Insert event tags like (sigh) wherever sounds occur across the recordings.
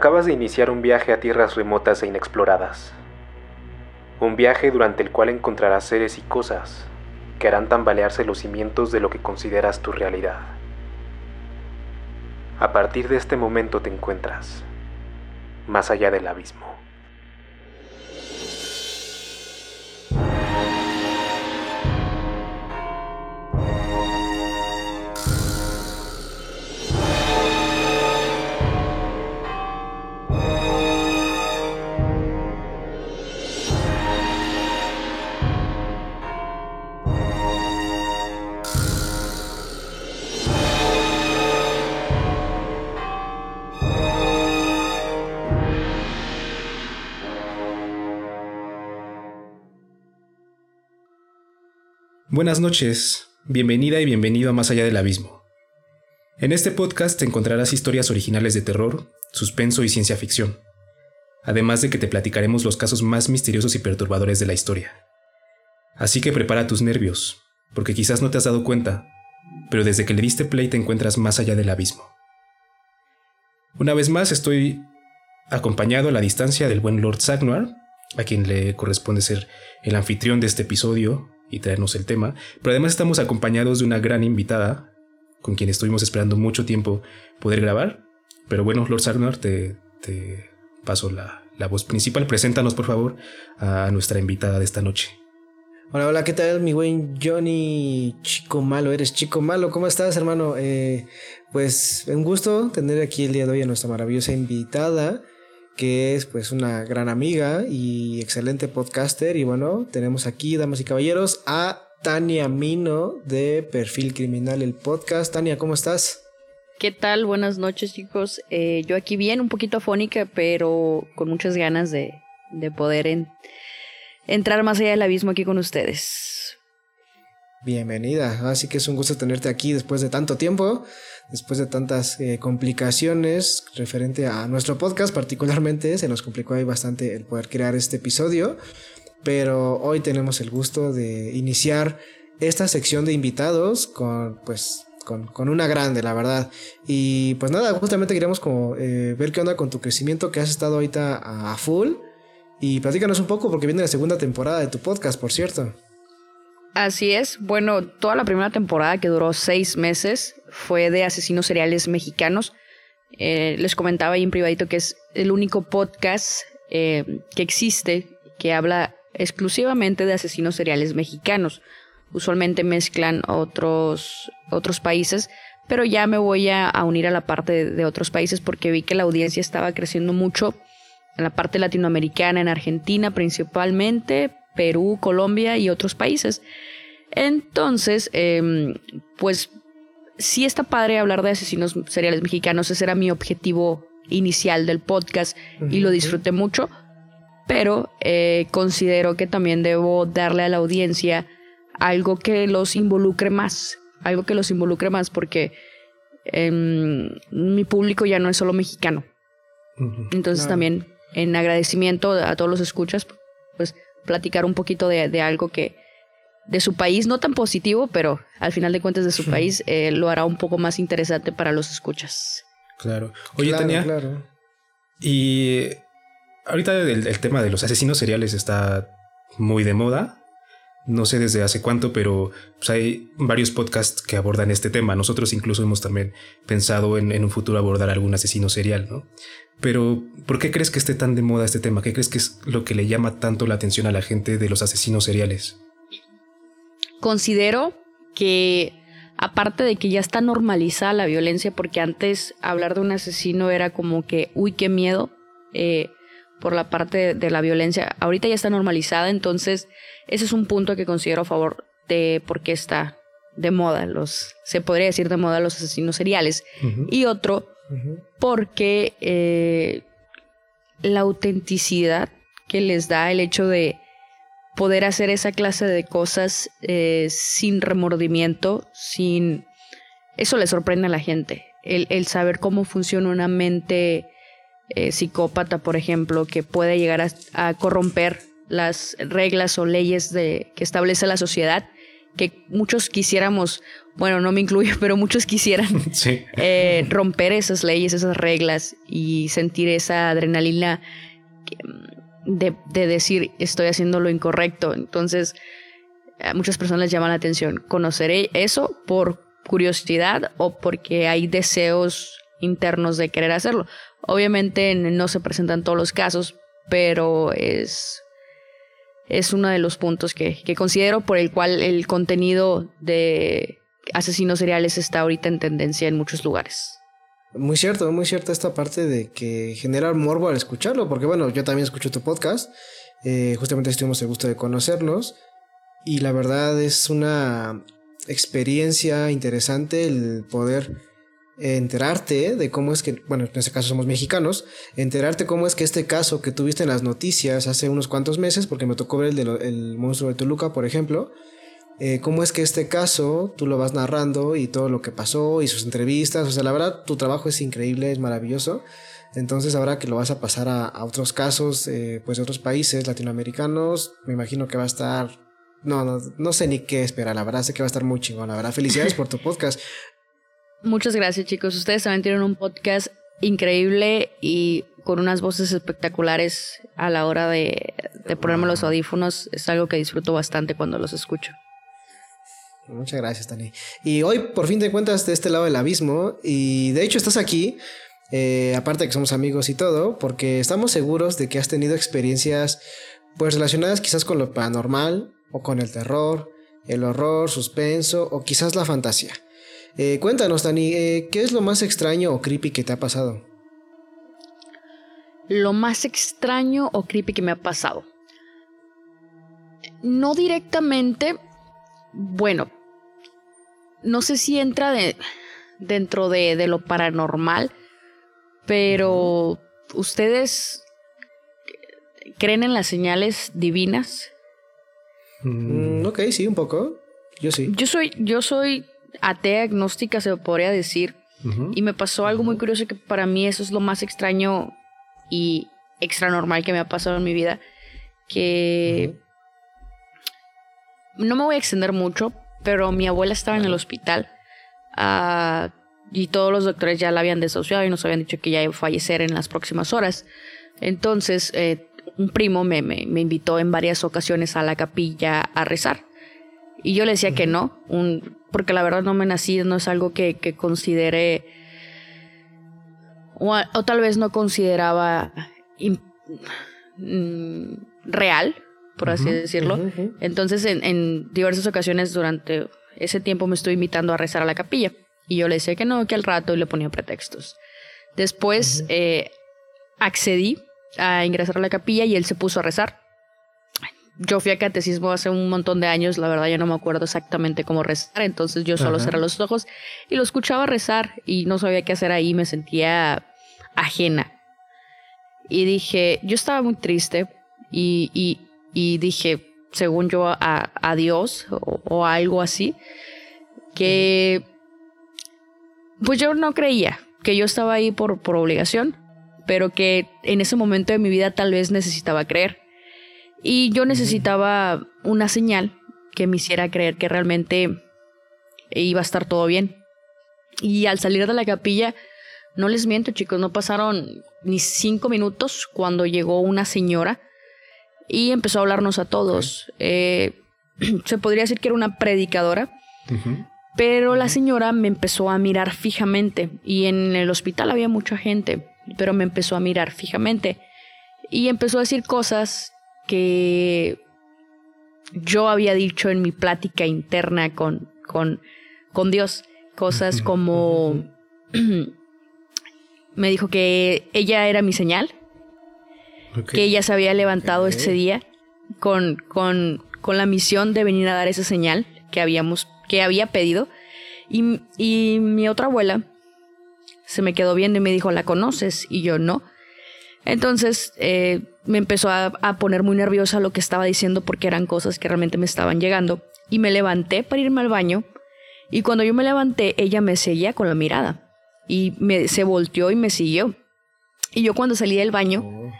Acabas de iniciar un viaje a tierras remotas e inexploradas. Un viaje durante el cual encontrarás seres y cosas que harán tambalearse los cimientos de lo que consideras tu realidad. A partir de este momento te encuentras más allá del abismo. Buenas noches, bienvenida y bienvenido a Más allá del abismo. En este podcast encontrarás historias originales de terror, suspenso y ciencia ficción, además de que te platicaremos los casos más misteriosos y perturbadores de la historia. Así que prepara tus nervios, porque quizás no te has dado cuenta, pero desde que le diste play te encuentras más allá del abismo. Una vez más estoy acompañado a la distancia del buen Lord Sagnar, a quien le corresponde ser el anfitrión de este episodio y traernos el tema, pero además estamos acompañados de una gran invitada con quien estuvimos esperando mucho tiempo poder grabar. Pero bueno, Lord Sarnar, te, te paso la, la voz principal. Preséntanos, por favor, a nuestra invitada de esta noche. Hola, hola, ¿qué tal, mi buen Johnny? Chico malo, eres chico malo. ¿Cómo estás, hermano? Eh, pues un gusto tener aquí el día de hoy a nuestra maravillosa invitada que es pues una gran amiga y excelente podcaster. Y bueno, tenemos aquí, damas y caballeros, a Tania Mino de Perfil Criminal, el podcast. Tania, ¿cómo estás? ¿Qué tal? Buenas noches, chicos. Eh, yo aquí bien, un poquito afónica, pero con muchas ganas de, de poder entrar más allá del abismo aquí con ustedes. Bienvenida, así que es un gusto tenerte aquí después de tanto tiempo después de tantas eh, complicaciones referente a nuestro podcast particularmente, se nos complicó ahí bastante el poder crear este episodio, pero hoy tenemos el gusto de iniciar esta sección de invitados con pues con, una grande, la verdad. Y pues nada, justamente queríamos como eh, ver qué onda con tu crecimiento que has estado ahorita a full. Y platícanos un poco porque viene la segunda temporada de tu podcast, por cierto. Así es. Bueno, toda la primera temporada que duró seis meses fue de asesinos seriales mexicanos. Eh, les comentaba ahí en privadito que es el único podcast eh, que existe que habla exclusivamente de asesinos seriales mexicanos. Usualmente mezclan otros, otros países, pero ya me voy a, unir a la parte de, otros países porque vi que la audiencia estaba creciendo mucho en la parte latinoamericana, en Argentina principalmente, Perú, Colombia y otros países. Entonces, em, pues sí está padre hablar de asesinos seriales mexicanos, ese era mi objetivo inicial del podcast y lo disfruté mucho, pero eh, considero que también debo darle a la audiencia algo que los involucre más, algo que los involucre más porque em, mi público ya no es solo mexicano. Entonces también en agradecimiento a todos los escuchas, pues platicar un poquito de, algo que de su país, no tan positivo, pero al final de cuentas de su país eh, lo hará un poco más interesante para los escuchas. Claro. Oye, Tania. Claro. Y ahorita el, tema de los asesinos seriales está muy de moda. No sé desde hace cuánto, pero pues, hay varios podcasts que abordan este tema. Nosotros incluso hemos también pensado en, en un futuro abordar algún asesino serial, ¿no? Pero, ¿por qué crees que esté tan de moda este tema? ¿Qué crees que es lo que le llama tanto la atención a la gente de los asesinos seriales? Considero que, aparte de que ya está normalizada la violencia, porque antes hablar de un asesino era como que, uy, qué miedo, eh, por la parte de, la violencia, ahorita ya está normalizada, entonces ese es un punto que considero a favor de por qué está de moda, los, se podría decir de moda los asesinos seriales. Y otro, porque eh, la autenticidad que les da el hecho de poder hacer esa clase de cosas eh, sin remordimiento, sin... Eso le sorprende a la gente, el, saber cómo funciona una mente eh, psicópata, por ejemplo, que puede llegar a, corromper las reglas o leyes de, que establece la sociedad que muchos quisiéramos, bueno, no me incluyo, (laughs) pero muchos quisieran (laughs) eh, romper esas leyes, esas reglas y sentir esa adrenalina de, de decir estoy haciendo lo incorrecto. Entonces, a muchas personas les llama la atención. ¿Conoceré eso por curiosidad o porque hay deseos internos de querer hacerlo? Obviamente no se presentan todos los casos, pero es, es uno de los puntos que, que considero por el cual el contenido de asesinos seriales está ahorita en tendencia en muchos lugares. Muy cierto, muy cierto esta parte de que genera morbo al escucharlo, porque bueno, yo también escucho tu podcast, eh, justamente tuvimos el gusto de conocernos y la verdad es una experiencia interesante el poder enterarte de cómo es que, bueno, en este caso somos mexicanos, enterarte cómo es que este caso que tuviste en las noticias hace unos cuantos meses, porque me tocó ver el, de el monstruo de Toluca, por ejemplo, eh, cómo es que este caso tú lo vas narrando y todo lo que pasó y sus entrevistas, o sea, la verdad tu trabajo es increíble, es maravilloso. Entonces ahora que lo vas a pasar a, otros casos, eh, pues de otros países latinoamericanos, me imagino que va a estar no, no, no sé ni qué esperar, la verdad sé que va a estar muy chingón, la verdad. Felicidades por tu (laughs) podcast. Muchas gracias chicos, ustedes también tienen un podcast increíble y con unas voces espectaculares a la hora de, de ponerme los audífonos, es algo que disfruto bastante cuando los escucho. Muchas gracias, Tani. Y hoy por fin te cuentas de este lado del abismo y de hecho estás aquí, eh, aparte de que somos amigos y todo, porque estamos seguros de que has tenido experiencias pues relacionadas quizás con lo paranormal, o con el terror, el horror, suspenso o quizás la fantasía. Eh, cuéntanos, Dani, eh, ¿qué es lo más extraño o creepy que te ha pasado? Lo más extraño o creepy que me ha pasado. No directamente, bueno, no sé si entra de, dentro de, de lo paranormal, pero ¿ustedes creen en las señales divinas? Mm, ok, sí, un poco. Yo sí. Yo soy, yo soy atea agnóstica, se podría decir. Y me pasó algo muy curioso que para mí eso es lo más extraño y extra normal que me ha pasado en mi vida. Que no me voy a extender mucho, pero mi abuela estaba en el hospital. Ah, y todos los doctores ya la habían desahuciado y nos habían dicho que ya iba a fallecer en las próximas horas. Entonces, eh, un primo me, me, invitó en varias ocasiones a la capilla a rezar. Y yo le decía que no, un, porque la verdad no me nací, no es algo que, que considere, o, tal vez no consideraba mm, real, por así decirlo. Entonces, en, en, diversas ocasiones durante ese tiempo me estuve invitando a rezar a la capilla. Y yo le decía que no, que al rato y le ponía pretextos. Después eh, accedí a ingresar a la capilla y él se puso a rezar. Yo fui a catecismo hace un montón de años, la verdad ya no me acuerdo exactamente cómo rezar, entonces yo solo cerré los ojos y lo escuchaba rezar y no sabía qué hacer ahí, me sentía ajena. Y dije, yo estaba muy triste y, y, dije, según yo, a, a Dios o, algo así, que pues yo no creía que yo estaba ahí por, por obligación, pero que en ese momento de mi vida tal vez necesitaba creer. Y yo necesitaba una señal que me hiciera creer que realmente iba a estar todo bien. Y al salir de la capilla, no les miento chicos, no pasaron ni cinco minutos cuando llegó una señora y empezó a hablarnos a todos. Eh, (clears throat) se podría decir que era una predicadora, pero la señora me empezó a mirar fijamente y en el hospital había mucha gente pero me empezó a mirar fijamente y empezó a decir cosas que yo había dicho en mi plática interna con, con, con Dios. Cosas como (clears throat) me dijo que ella era mi señal, que ella se había levantado ese día con, con, con, la misión de venir a dar esa señal que, habíamos, que había pedido. Y, y mi otra abuela se me quedó viendo y me dijo, ¿la conoces? Y yo no. Entonces eh, me empezó a, poner muy nerviosa lo que estaba diciendo porque eran cosas que realmente me estaban llegando. Y me levanté para irme al baño. Y cuando yo me levanté, ella me seguía con la mirada. Y me, se volteó y me siguió. Y yo cuando salí del baño, oh.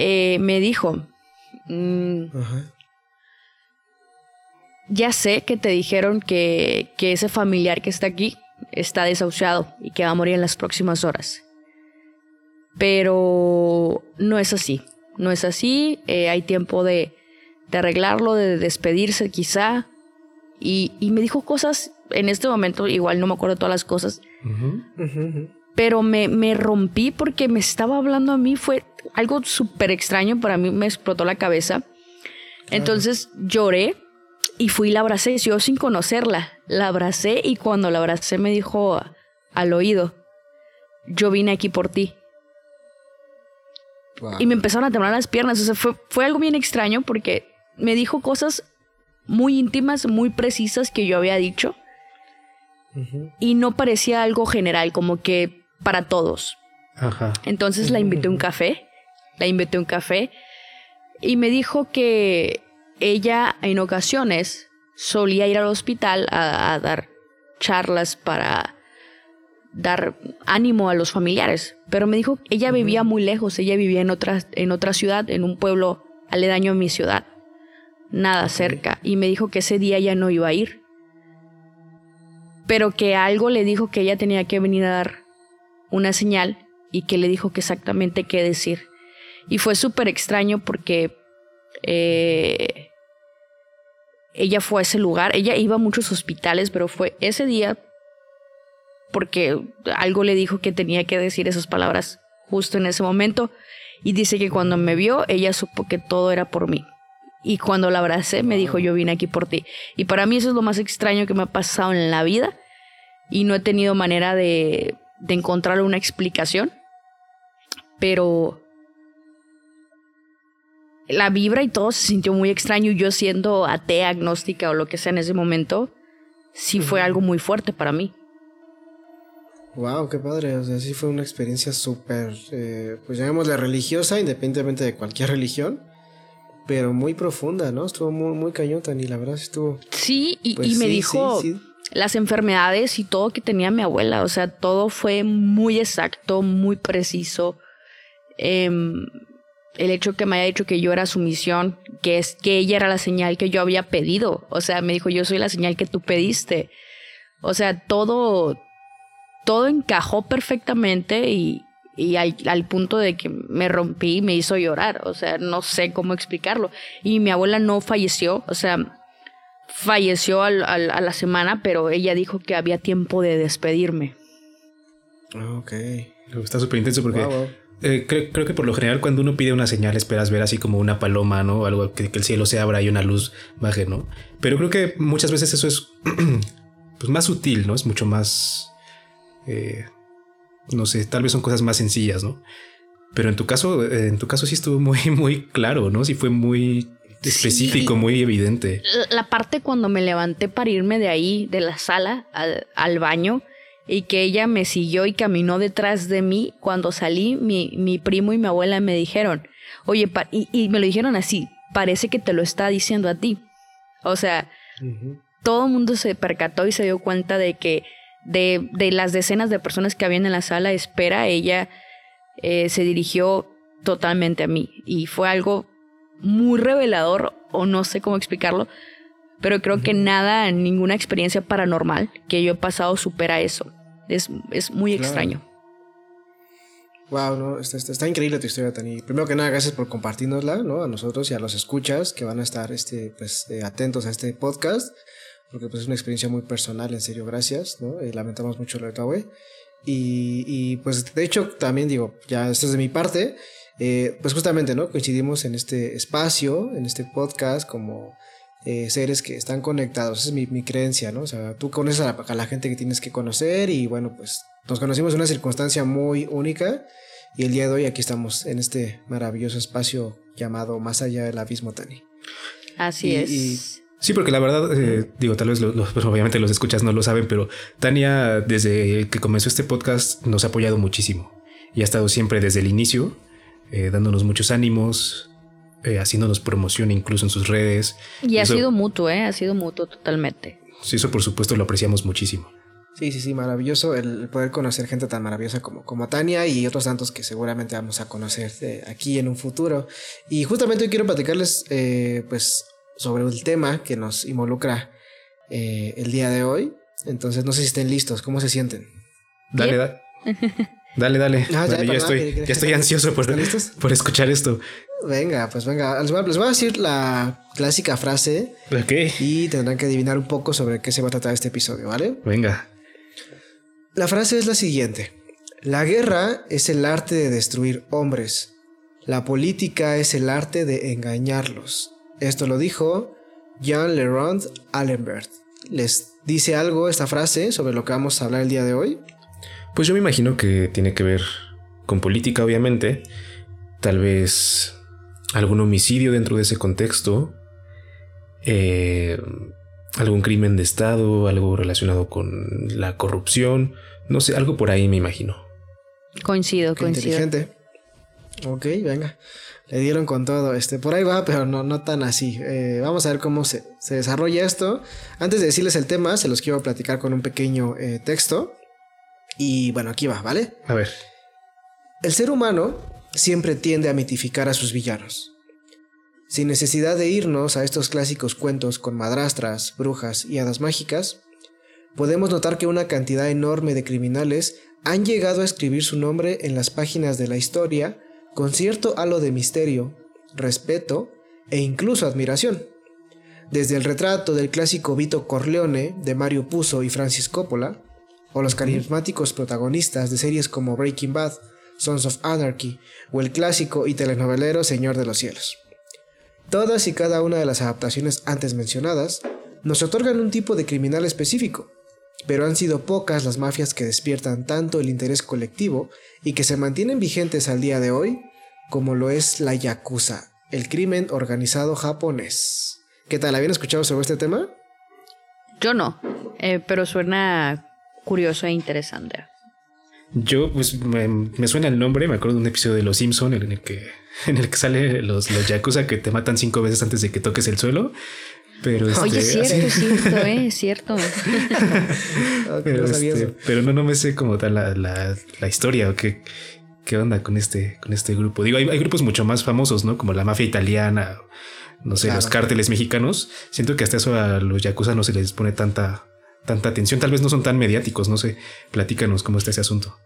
Eh, me dijo, mm, ya sé que te dijeron que, que ese familiar que está aquí está desahuciado y que va a morir en las próximas horas. Pero no es así. No es así. Eh, hay tiempo de, de, arreglarlo, de despedirse quizá. Y, y, me dijo cosas en este momento, igual no me acuerdo todas las cosas. Pero me, me, rompí porque me estaba hablando a mí. Fue algo súper extraño. Para mí me explotó la cabeza. Entonces lloré y fui y la abracé, yo sin conocerla. La abracé y cuando la abracé me dijo al oído, yo vine aquí por ti. Y me empezaron a temblar las piernas. O sea, fue, fue algo bien extraño porque me dijo cosas muy íntimas, muy precisas que yo había dicho. Y no parecía algo general, como que para todos. Ajá. Entonces la invité a un café. La invité a un café. Y me dijo que ella en ocasiones solía ir al hospital a, dar charlas para dar ánimo a los familiares, pero me dijo que ella vivía muy lejos, ella vivía en otra, en otra ciudad, en un pueblo aledaño a mi ciudad, nada cerca, y me dijo que ese día ya no iba a ir, pero que algo le dijo que ella tenía que venir a dar una señal y que le dijo que exactamente qué decir. Y fue súper extraño porque eh, ella fue a ese lugar, ella iba a muchos hospitales, pero fue ese día porque algo le dijo que tenía que decir esas palabras justo en ese momento y dice que cuando me vio ella supo que todo era por mí. Y cuando la abracé me dijo yo vine aquí por ti. Y para mí eso es lo más extraño que me ha pasado en la vida y no he tenido manera de, de encontrar una explicación. Pero la vibra y todo se sintió muy extraño. Yo siendo atea, agnóstica o lo que sea en ese momento, sí fue algo muy fuerte para mí. Wow, qué padre. O sea, sí fue una experiencia súper, eh, pues llamémosla religiosa, independientemente de cualquier religión, pero muy profunda, ¿no? Estuvo muy, muy cañota y la verdad estuvo. Sí, y, pues me dijo las enfermedades y todo que tenía mi abuela. O sea, todo fue muy exacto, muy preciso. Eh, el hecho que me haya dicho que yo era su misión, que es que ella era la señal que yo había pedido. O sea, me dijo, yo soy la señal que tú pediste. O sea, todo, todo encajó perfectamente y, y al, al, punto de que me rompí y me hizo llorar. O sea, no sé cómo explicarlo. Y mi abuela no falleció, o sea, falleció al, al, a la semana, pero ella dijo que había tiempo de despedirme. Ok. Está súper intenso porque eh, creo, que por lo general cuando uno pide una señal esperas ver así como una paloma, ¿no? Algo que, el cielo se abra y una luz baje, ¿no? Pero creo que muchas veces eso es (clears throat) pues más sutil, ¿no? Es mucho más... Eh, no sé, tal vez son cosas más sencillas, ¿no? Pero en tu caso, eh, en tu caso sí estuvo muy, (laughs) muy claro, ¿no? Sí fue muy específico, muy evidente. La parte cuando me levanté para irme de ahí, de la sala al, al baño, y que ella me siguió y caminó detrás de mí. Cuando salí, mi, mi primo y mi abuela me dijeron, oye, y, me lo dijeron así, parece que te lo está diciendo a ti. O sea, todo el mundo se percató y se dio cuenta de que de, de, las decenas de personas que habían en la sala de espera, ella eh, se dirigió totalmente a mí. Y fue algo muy revelador, o no sé cómo explicarlo, pero creo que nada, ninguna experiencia paranormal que yo he pasado supera eso. Es, es muy extraño. Wow, no, está, está, increíble tu historia, Tani. Primero que nada, gracias por compartirnosla, ¿no? A nosotros y a los escuchas que van a estar este, pues, eh, atentos a este podcast, porque pues, es una experiencia muy personal, en serio, gracias, ¿no? Eh, lamentamos mucho lo de tu Y, y pues de hecho, también digo, ya esto es de mi parte, eh, pues justamente, ¿no? Coincidimos en este espacio, en este podcast, como eh, seres que están conectados. Esa es mi, mi, creencia, ¿no? O sea, tú conoces a la, gente que tienes que conocer y bueno, pues nos conocimos en una circunstancia muy única y el día de hoy aquí estamos en este maravilloso espacio llamado Más allá del abismo, Tani. Así es. Sí, porque la verdad, eh, digo, tal vez pues, obviamente los escuchas no lo saben, pero Tania, desde que comenzó este podcast, nos ha apoyado muchísimo y ha estado siempre desde el inicio, eh, dándonos muchos ánimos, eh, haciéndonos promoción incluso en sus redes. Y ha sido mutuo, ¿eh? Ha sido mutuo totalmente. Sí, eso por supuesto lo apreciamos muchísimo. Sí, sí, sí, maravilloso el poder conocer gente tan maravillosa como, como Tania y otros tantos que seguramente vamos a conocer eh, aquí en un futuro. Y justamente hoy quiero platicarles, eh, pues, sobre el tema que nos involucra eh, el día de hoy. Entonces, no sé si estén listos, ¿cómo se sienten? Dale, dale. (laughs) Dale, dale. Ah, ya, yo estoy, que- que- ya estoy ansioso por, ¿Están listos? por escuchar esto. Venga, pues venga, les voy, a, les voy a decir la clásica frase y tendrán que adivinar un poco sobre qué se va a tratar este episodio, ¿vale? Venga. La frase es la siguiente. La guerra es el arte de destruir hombres. La política es el arte de engañarlos. Esto lo dijo Jean Lerond Allenbert. ¿Les dice algo esta frase sobre lo que vamos a hablar el día de hoy? Pues yo me imagino que tiene que ver con política, obviamente. Tal vez algún homicidio dentro de ese contexto. eh, algún crimen de Estado, algo relacionado con la corrupción. No sé, algo por ahí me imagino. Coincido, Qué coincido. inteligente. Ok, venga. Le dieron con todo. Este, por ahí va, pero no, no tan así. Eh, vamos a ver cómo se, se desarrolla esto. Antes de decirles el tema, se los quiero platicar con un pequeño eh, texto. Y bueno, aquí va, ¿vale? A ver. El ser humano siempre tiende a mitificar a sus villanos. Sin necesidad de irnos a estos clásicos cuentos con madrastras, brujas y hadas mágicas, podemos notar que una cantidad enorme de criminales han llegado a escribir su nombre en las páginas de la historia con cierto halo de misterio, respeto e incluso admiración. Desde el retrato del clásico Vito Corleone de Mario Puzo y Francis Coppola, o los carismáticos protagonistas de series como Breaking Bad, Sons of Anarchy o el clásico y telenovelero Señor de los Cielos. Todas y cada una de las adaptaciones antes mencionadas nos otorgan un tipo de criminal específico, pero han sido pocas las mafias que despiertan tanto el interés colectivo y que se mantienen vigentes al día de hoy como lo es la Yakuza, el crimen organizado japonés. ¿Qué tal? ¿Habían escuchado sobre este tema? Yo no, eh, pero suena curioso e interesante. Yo, pues, me, me suena el nombre. Me acuerdo de un episodio de Los Simpson en el que, en el que sale los, los yakuza que te matan cinco veces antes de que toques el suelo. Pero Oye, este, es cierto, así- es cierto, (laughs) eh, es cierto. Ah, Pero, no sabía este, pero no, no me sé como tal la, la, la historia o qué, qué onda con este, con este grupo. Digo, hay, hay grupos mucho más famosos, ¿no? Como la mafia italiana, no sé, los cárteles mexicanos. Siento que hasta eso a los yakuza no se les pone tanta, tanta atención. Tal vez no son tan mediáticos, no sé. Platícanos cómo está ese asunto.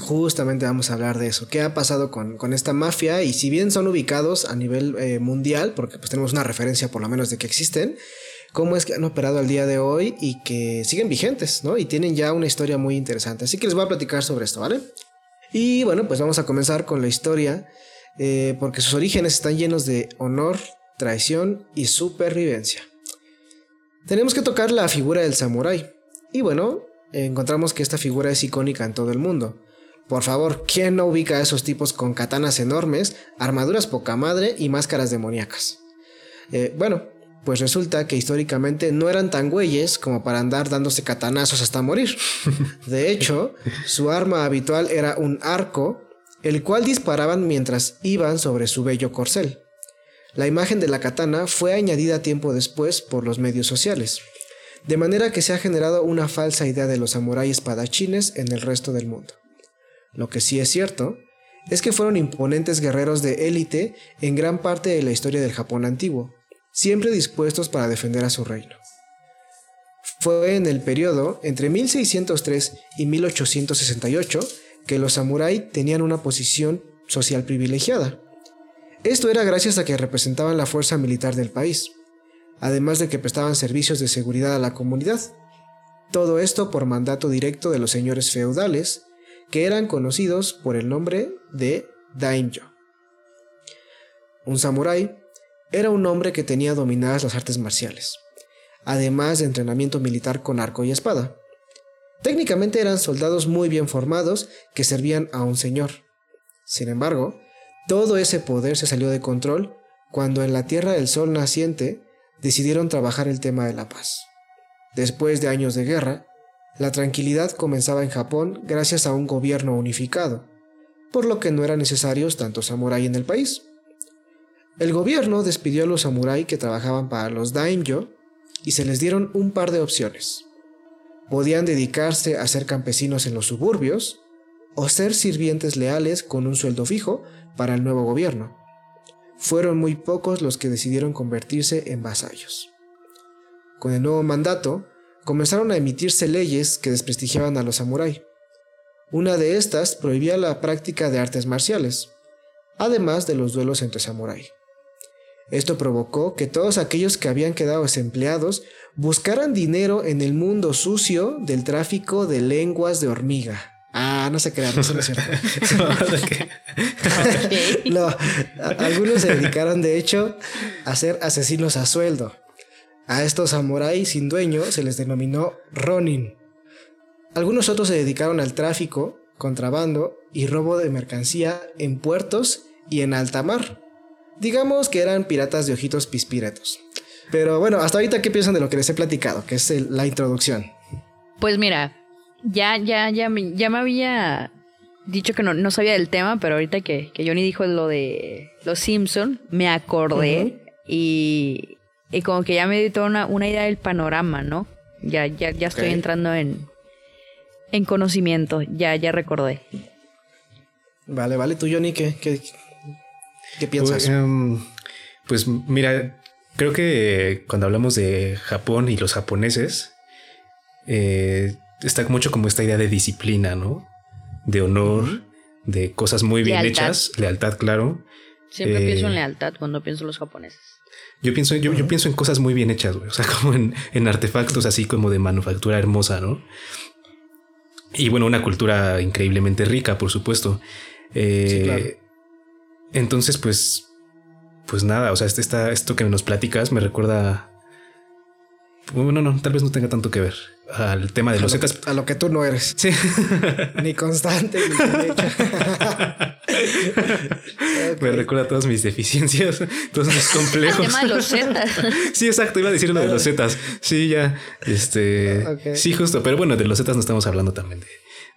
Justamente vamos a hablar de eso. ¿Qué ha pasado con, con esta mafia? Y si bien son ubicados a nivel eh, mundial, porque pues tenemos una referencia por lo menos de que existen, cómo es que han operado al día de hoy y que siguen vigentes, ¿no? Y tienen ya una historia muy interesante. Así que les voy a platicar sobre esto, ¿vale? Y bueno, pues vamos a comenzar con la historia, eh, porque sus orígenes están llenos de honor, traición y supervivencia. Tenemos que tocar la figura del samurái. Y bueno, encontramos que esta figura es icónica en todo el mundo. Por favor, ¿quién no ubica a esos tipos con katanas enormes, armaduras poca madre y máscaras demoníacas? Eh, bueno, pues resulta que históricamente no eran tan güeyes como para andar dándose katanazos hasta morir. (laughs) De hecho, su arma habitual era un arco, el cual disparaban mientras iban sobre su bello corcel. La imagen de la katana fue añadida tiempo después por los medios sociales, de manera que se ha generado una falsa idea de los samuráis espadachines en el resto del mundo. Lo que sí es cierto es que fueron imponentes guerreros de élite en gran parte de la historia del Japón antiguo, siempre dispuestos para defender a su reino. Fue en el periodo entre 1603 y 1868 que los samuráis tenían una posición social privilegiada. Esto era gracias a que representaban la fuerza militar del país, además de que prestaban servicios de seguridad a la comunidad. Todo esto por mandato directo de los señores feudales, que eran conocidos por el nombre de daimyo. Un samurái era un hombre que tenía dominadas las artes marciales, además de entrenamiento militar con arco y espada. Técnicamente eran soldados muy bien formados que servían a un señor. Sin embargo, todo ese poder se salió de control cuando en la Tierra del Sol naciente decidieron trabajar el tema de la paz. Después de años de guerra, la tranquilidad comenzaba en Japón gracias a un gobierno unificado, por lo que no eran necesarios tantos samurái en el país. El gobierno despidió a los samurái que trabajaban para los daimyo y se les dieron un par de opciones. Podían dedicarse a ser campesinos en los suburbios o ser sirvientes leales con un sueldo fijo para el nuevo gobierno. fueron muy pocos los que decidieron convertirse en vasallos. Con el nuevo mandato, comenzaron a emitirse leyes que desprestigiaban a los samuráis. Una de estas prohibía la práctica de artes marciales, además de los duelos entre samuráis. Esto provocó que todos aquellos que habían quedado desempleados buscaran dinero en el mundo sucio del tráfico de lenguas de hormiga. Ah, no se crean, eso no es cierto. (laughs) no, algunos se dedicaron de hecho a ser asesinos a sueldo. A estos samuráis sin dueño se les denominó Ronin. Algunos otros se dedicaron al tráfico, contrabando y robo de mercancía en puertos y en alta mar. Digamos que eran piratas de ojitos pispiretos. Pero bueno, hasta ahorita, ¿qué piensan de lo que les he platicado? Que es la introducción. Pues mira, ya, ya, ya, ya me había dicho que no, sabía del tema, pero ahorita que, que, Johnny dijo lo de los Simpson, me acordé y, y, como que ya me dio toda una, idea del panorama, ¿no? Ya, ya, ya estoy entrando en, en conocimiento, ya, ya recordé. Vale, vale, tú Johnny, ¿qué, qué, ¿Qué piensas? Pues, pues, mira, creo que cuando hablamos de Japón y los japoneses, eh, está mucho como esta idea de disciplina, ¿no? De honor, de cosas muy bien hechas, lealtad, claro. Siempre pienso en eh, lealtad cuando pienso en los japoneses. Yo pienso, yo, yo pienso en cosas muy bien hechas, güey. O sea, (laughs) como en, artefactos así como de manufactura hermosa, ¿no? Y bueno, una cultura increíblemente rica, por supuesto. sí, claro. Eh, entonces, pues, pues nada, o sea, este, esto que nos platicas me recuerda. Bueno, no, tal vez no tenga tanto que ver al tema de los Zetas. A lo que tú no eres. Sí. (laughs) ni constante, ni (laughs) Me recuerda todas mis deficiencias, (laughs) todos mis complejos. El tema de los Zetas. sí, exacto, iba a decir lo de los Zetas. Sí, ya. Este. Sí, justo. Pero bueno, de los Zetas no estamos hablando también de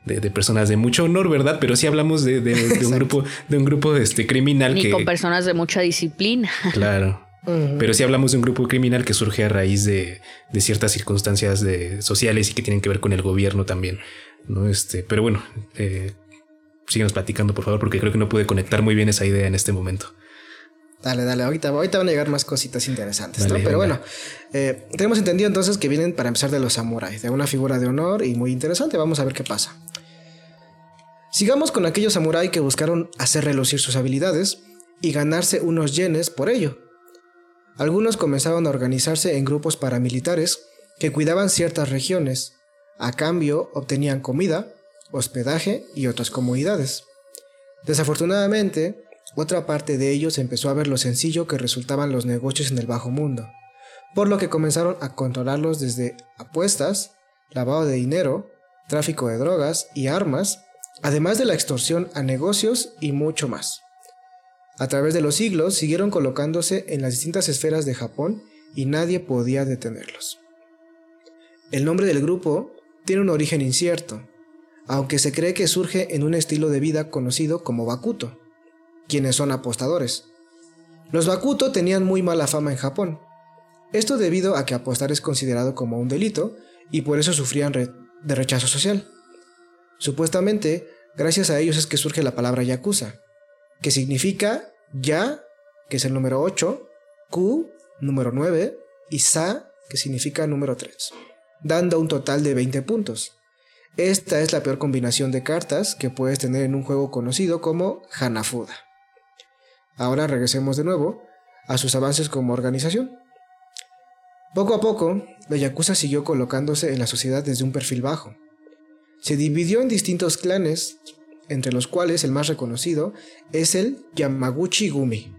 de, personas de mucho honor, ¿verdad? Pero sí hablamos de, un grupo, de un grupo este, criminal Ni con personas de mucha disciplina. Claro. Pero sí hablamos de un grupo criminal que surge a raíz de, ciertas circunstancias de, sociales y que tienen que ver con el gobierno también. ¿no? Este, pero bueno, eh, síguenos platicando, por favor, porque creo que no pude conectar muy bien esa idea en este momento. Dale, dale, ahorita, ahorita van a llegar más cositas interesantes, ¿no? Pero bueno, eh, tenemos entendido entonces que vienen para empezar de los samuráis, de una figura de honor y muy interesante. Vamos a ver qué pasa. Sigamos con aquellos samuráis que buscaron hacer relucir sus habilidades y ganarse unos yenes por ello. Algunos comenzaban a organizarse en grupos paramilitares que cuidaban ciertas regiones. A cambio obtenían comida, hospedaje y otras comodidades. Desafortunadamente, otra parte de ellos empezó a ver lo sencillo que resultaban los negocios en el bajo mundo, por lo que comenzaron a controlarlos desde apuestas, lavado de dinero, tráfico de drogas y armas, además de la extorsión a negocios y mucho más. A través de los siglos siguieron colocándose en las distintas esferas de Japón y nadie podía detenerlos. El nombre del grupo tiene un origen incierto, aunque se cree que surge en un estilo de vida conocido como Bakuto, quienes son apostadores. Los Bakuto tenían muy mala fama en Japón, esto debido a que apostar es considerado como un delito y por eso sufrían de rechazo social. Supuestamente, gracias a ellos es que surge la palabra Yakuza, que significa Ya, que es el número 8, Ku, número 9, y Sa, que significa número 3, dando un total de 20 puntos. Esta es la peor combinación de cartas que puedes tener en un juego conocido como Hanafuda. Ahora regresemos de nuevo a sus avances como organización. Poco a poco, la Yakuza siguió colocándose en la sociedad desde un perfil bajo, se dividió en distintos clanes, entre los cuales el más reconocido es el Yamaguchi Gumi,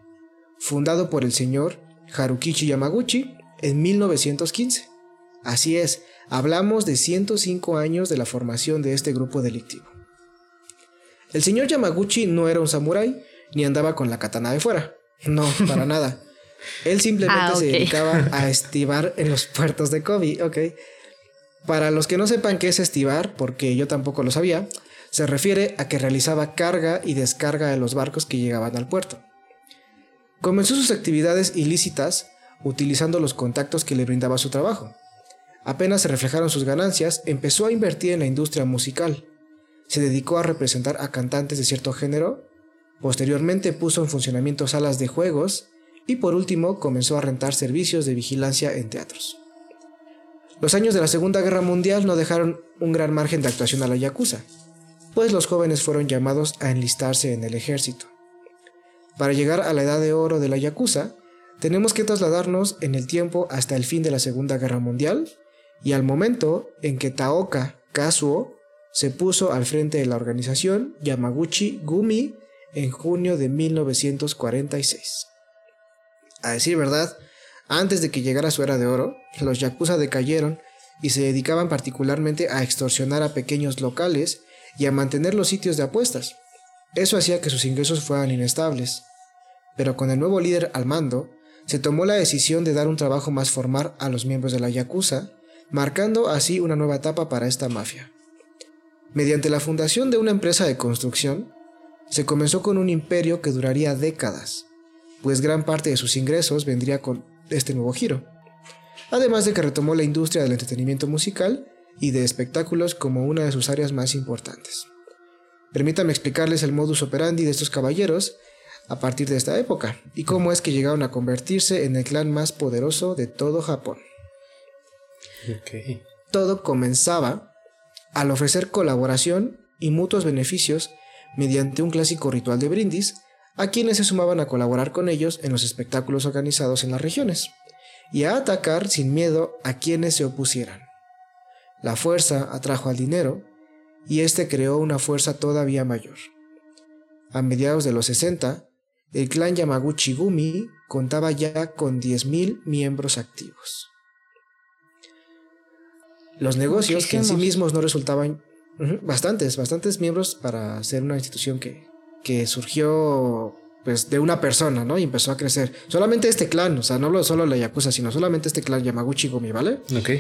fundado por el señor Harukichi Yamaguchi en 1915. Así es, hablamos de 105 años de la formación de este grupo delictivo. El señor Yamaguchi no era un samurái ni andaba con la katana de fuera. No, para nada. Él simplemente (laughs) ah, se dedicaba a estivar en los puertos de Kobe, ok. Para los que no sepan qué es estivar, porque yo tampoco lo sabía, se refiere a que realizaba carga y descarga de los barcos que llegaban al puerto. Comenzó sus actividades ilícitas utilizando los contactos que le brindaba su trabajo. Apenas se reflejaron sus ganancias, empezó a invertir en la industria musical. Se dedicó a representar a cantantes de cierto género, Posteriormente puso en funcionamiento salas de juegos y por último comenzó a rentar servicios de vigilancia en teatros. Los años de la Segunda Guerra Mundial no dejaron un gran margen de actuación a la Yakuza, pues los jóvenes fueron llamados a enlistarse en el ejército. Para llegar a la edad de oro de la Yakuza, tenemos que trasladarnos en el tiempo hasta el fin de la Segunda Guerra Mundial y al momento en que Taoka Kazuo se puso al frente de la organización Yamaguchi Gumi en junio de 1946. A decir verdad, antes de que llegara su era de oro, los yakuza decayeron y se dedicaban particularmente a extorsionar a pequeños locales y a mantener los sitios de apuestas. Eso hacía que sus ingresos fueran inestables. Pero con el nuevo líder al mando, se tomó la decisión de dar un trabajo más formal a los miembros de la Yakuza, marcando así una nueva etapa para esta mafia. Mediante la fundación de una empresa de construcción, se comenzó con un imperio que duraría décadas, pues gran parte de sus ingresos vendría con este nuevo giro. Además de que retomó la industria del entretenimiento musical y de espectáculos como una de sus áreas más importantes. Permítame explicarles el modus operandi de estos caballeros a partir de esta época y cómo es que llegaron a convertirse en el clan más poderoso de todo Japón. Todo comenzaba al ofrecer colaboración y mutuos beneficios mediante un clásico ritual de brindis a quienes se sumaban a colaborar con ellos en los espectáculos organizados en las regiones y a atacar sin miedo a quienes se opusieran. La fuerza atrajo al dinero y este creó una fuerza todavía mayor. A mediados de los 60, el clan Yamaguchi Gumi contaba ya con 10.000 miembros activos. Los negocios que en sí mismos no resultaban bastantes, bastantes miembros para ser una institución que, que surgió pues de una persona, ¿no? Y empezó a crecer. Solamente este clan, o sea, no solo la Yakuza, sino solamente este clan Yamaguchi Gumi, ¿vale? Ok.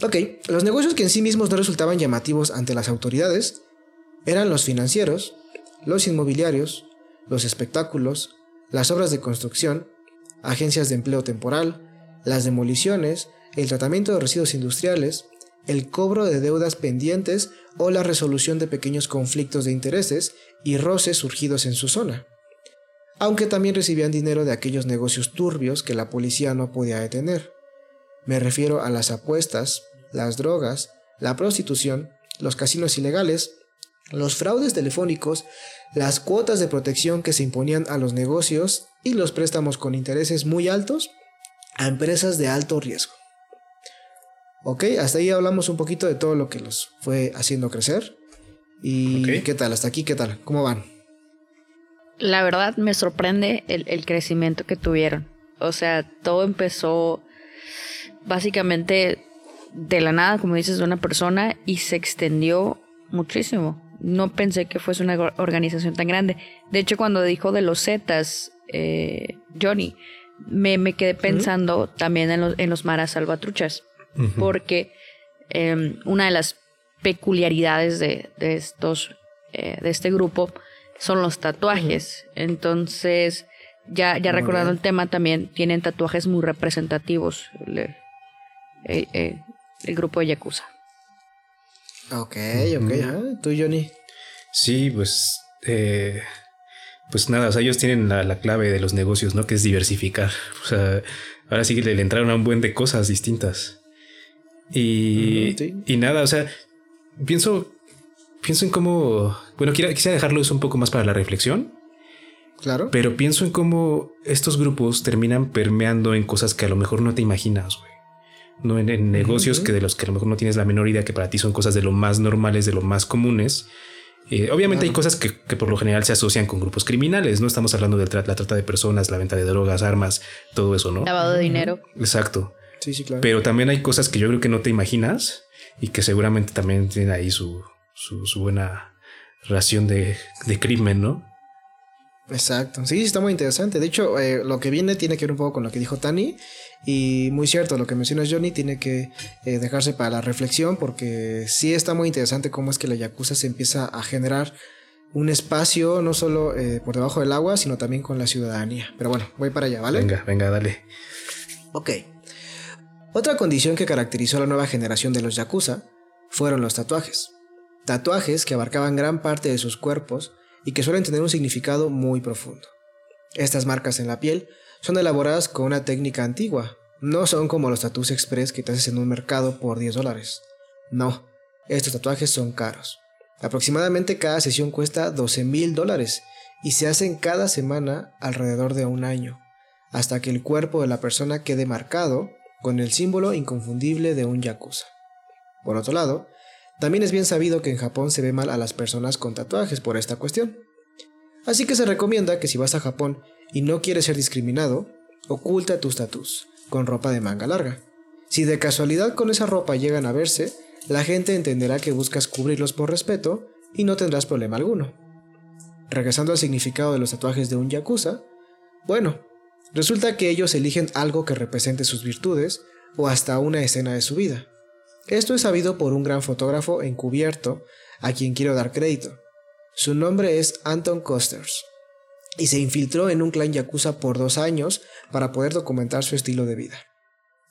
Ok, los negocios que en sí mismos no resultaban llamativos ante las autoridades eran los financieros, los inmobiliarios, los espectáculos, las obras de construcción, agencias de empleo temporal, las demoliciones, el tratamiento de residuos industriales, el cobro de deudas pendientes o la resolución de pequeños conflictos de intereses y roces surgidos en su zona. Aunque también recibían dinero de aquellos negocios turbios que la policía no podía detener. Me refiero a las apuestas, las drogas, la prostitución, los casinos ilegales, los fraudes telefónicos, las cuotas de protección que se imponían a los negocios y los préstamos con intereses muy altos a empresas de alto riesgo. Ok, hasta ahí hablamos un poquito de todo lo que los fue haciendo crecer. ¿Y qué tal? Hasta aquí, ¿qué tal? ¿Cómo van? La verdad me sorprende el, el crecimiento que tuvieron. O sea, todo empezó básicamente de la nada, como dices, de una persona y se extendió muchísimo. No pensé que fuese una organización tan grande. De hecho, cuando dijo de los Zetas, eh, Johnny, me, me, quedé pensando también en los, en los maras salvatruchas, porque em, una de las peculiaridades de, de estos, eh, de este grupo son los tatuajes. Entonces, ya, ya recordando el tema, también tienen tatuajes muy representativos. Eh, el grupo de Yakuza. Ok, ok. ¿Tú, Johnny? Sí, pues. Eh, pues nada, o sea, ellos tienen la, clave de los negocios, ¿no? Que es diversificar. (laughs) O sea, ahora sí que le entraron a un buen de cosas distintas. Y, y nada, o sea, pienso, pienso en cómo. Bueno, quisiera dejarlo eso un poco más para la reflexión. Claro. Pero pienso en cómo estos grupos terminan permeando en cosas que a lo mejor no te imaginas, güey. ¿No? En, negocios que de los que a lo mejor no tienes la menor idea que para ti son cosas de lo más normales, de lo más comunes. Eh, obviamente hay cosas que, por lo general se asocian con grupos criminales, no estamos hablando de la trata de personas, la venta de drogas, armas, todo eso, ¿no? Lavado de dinero. Exacto. Sí, sí, claro. Pero también hay cosas que yo creo que no te imaginas y que seguramente también tienen ahí su, su, buena ración de, de crimen, ¿no? Exacto, sí, está muy interesante. De hecho, eh, lo que viene tiene que ver un poco con lo que dijo Tani. Y muy cierto, lo que mencionas Johnny tiene que eh, dejarse para la reflexión porque sí está muy interesante cómo es que la Yakuza se empieza a generar un espacio no solo eh, por debajo del agua, sino también con la ciudadanía. Pero bueno, voy para allá, ¿vale? Venga, venga, dale. Ok. Otra condición que caracterizó a la nueva generación de los Yakuza fueron los tatuajes. Tatuajes que abarcaban gran parte de sus cuerpos y que suelen tener un significado muy profundo. Estas marcas en la piel son elaboradas con una técnica antigua, no son como los tatuajes express que te haces en un mercado por 10 dólares. No, estos tatuajes son caros. Aproximadamente cada sesión cuesta 12 mil dólares y se hacen cada semana alrededor de un año, hasta que el cuerpo de la persona quede marcado con el símbolo inconfundible de un yakuza. Por otro lado, también es bien sabido que en Japón se ve mal a las personas con tatuajes por esta cuestión. Así que se recomienda que si vas a Japón y no quieres ser discriminado, oculta tus tatuajes con ropa de manga larga. Si de casualidad con esa ropa llegan a verse, la gente entenderá que buscas cubrirlos por respeto y no tendrás problema alguno. Regresando al significado de los tatuajes de un yakuza, bueno, resulta que ellos eligen algo que represente sus virtudes o hasta una escena de su vida. Esto es sabido por un gran fotógrafo encubierto a quien quiero dar crédito. Su nombre es Anton Kosters y se infiltró en un clan yakuza por dos años para poder documentar su estilo de vida.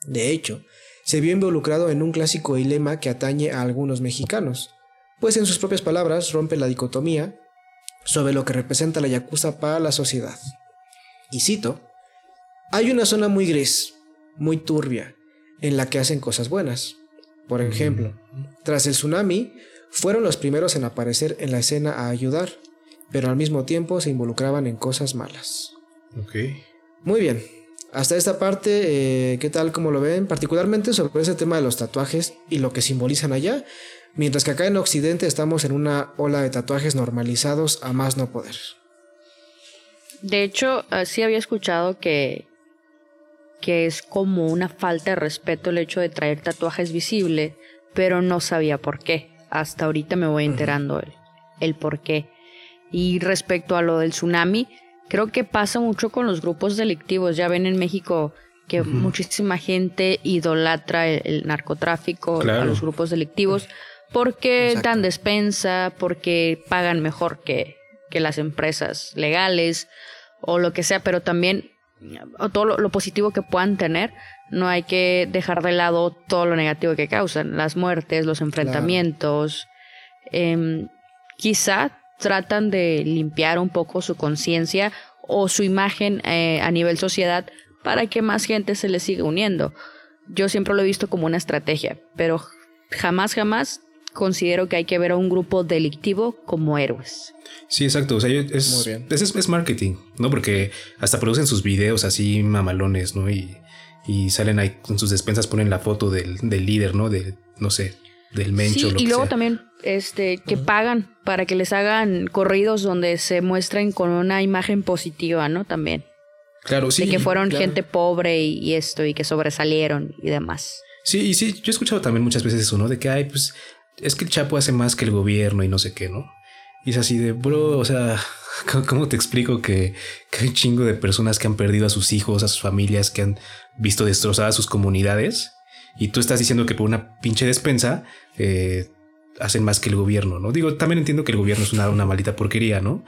De hecho, se vio involucrado en un clásico dilema que atañe a algunos mexicanos, pues en sus propias palabras rompe la dicotomía sobre lo que representa la yakuza para la sociedad. Y cito, hay una zona muy gris, muy turbia, en la que hacen cosas buenas. Por ejemplo, tras el tsunami, fueron los primeros en aparecer en la escena a ayudar, pero al mismo tiempo se involucraban en cosas malas. Ok. Muy bien. Hasta esta parte, eh, ¿qué tal como lo ven? Particularmente sobre ese tema de los tatuajes y lo que simbolizan allá, mientras que acá en Occidente estamos en una ola de tatuajes normalizados a más no poder. De hecho, eh, sí había escuchado que, que es como una falta de respeto el hecho de traer tatuajes visibles, pero no sabía por qué. Hasta ahorita me voy enterando el, el por qué. Y respecto a lo del tsunami, creo que pasa mucho con los grupos delictivos. Ya ven en México que muchísima gente idolatra el, narcotráfico, a los grupos delictivos, porque dan despensa, porque pagan mejor que, que las empresas legales o lo que sea, pero también o todo lo, positivo que puedan tener, no hay que dejar de lado todo lo negativo que causan, las muertes, los enfrentamientos. Em, quizá tratan de limpiar un poco su conciencia o su imagen eh, a nivel sociedad para que más gente se les siga uniendo. Yo siempre lo he visto como una estrategia, pero jamás, jamás considero que hay que ver a un grupo delictivo como héroes. Sí, exacto. O sea, es, es, marketing, ¿no? Porque hasta producen sus videos así mamalones, ¿no? Y, y salen ahí con sus despensas, ponen la foto del, del líder, ¿no? De, no sé, del mencho. Sí, y luego también este, que pagan para que les hagan corridos donde se muestren con una imagen positiva, ¿no? También. Claro, sí. De que fueron gente pobre y, y, esto, y que sobresalieron y demás. Sí, y sí, yo he escuchado también muchas veces eso, ¿no? De que, ay, pues, es que el Chapo hace más que el gobierno y no sé qué, ¿no? Y es así de, bro, o sea, (laughs) ¿cómo te explico que, hay un chingo de personas que han perdido a sus hijos, a sus familias, que han visto destrozadas sus comunidades? Y tú estás diciendo que por una pinche despensa eh, hacen más que el gobierno, ¿no? Digo, también entiendo que el gobierno es una, una maldita porquería, ¿no?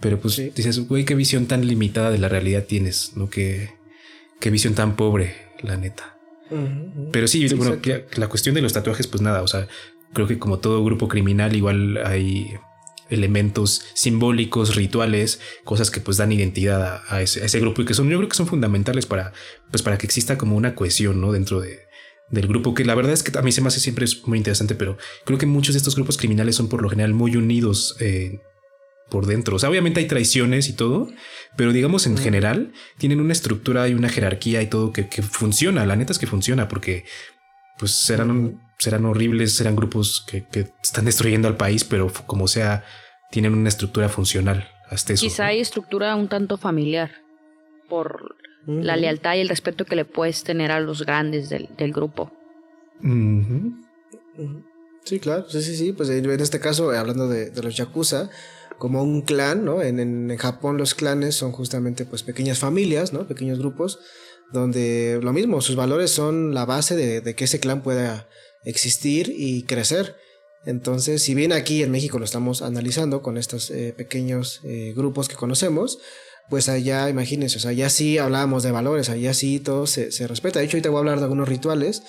Pero pues dices, güey, qué visión tan limitada de la realidad tienes, ¿no? Qué, qué visión tan pobre, la neta. Pero sí, bueno, la cuestión de los tatuajes, pues nada, o sea, creo que como todo grupo criminal, igual hay elementos simbólicos, rituales, cosas que pues dan identidad a, ese, grupo y que son, yo creo que son fundamentales para, pues para que exista como una cohesión, ¿no? Dentro de, del grupo, que la verdad es que a mí se me hace siempre es muy interesante, pero creo que muchos de estos grupos criminales son por lo general muy unidos eh, por dentro. O sea, obviamente hay traiciones y todo, pero digamos en general tienen una estructura y una jerarquía y todo que, que funciona. La neta es que funciona porque pues serán serán horribles, serán grupos que, están destruyendo al país, pero como sea, tienen una estructura funcional. Hasta eso. Quizá hay estructura un tanto familiar por la lealtad y el respeto que le puedes tener a los grandes del, grupo. Sí, claro, sí, sí, sí. Pues en este caso, hablando de, los yakuza, como un clan, ¿no? En, en, Japón los clanes son justamente pues pequeñas familias, ¿no? Pequeños grupos, donde lo mismo, sus valores son la base de, de que ese clan pueda existir y crecer. Entonces, si bien aquí en México lo estamos analizando con estos eh, pequeños eh, grupos que conocemos, pues allá, imagínense, o sea, allá sí hablábamos de valores, allá sí todo se, se respeta. De hecho, ahorita voy a hablar de algunos rituales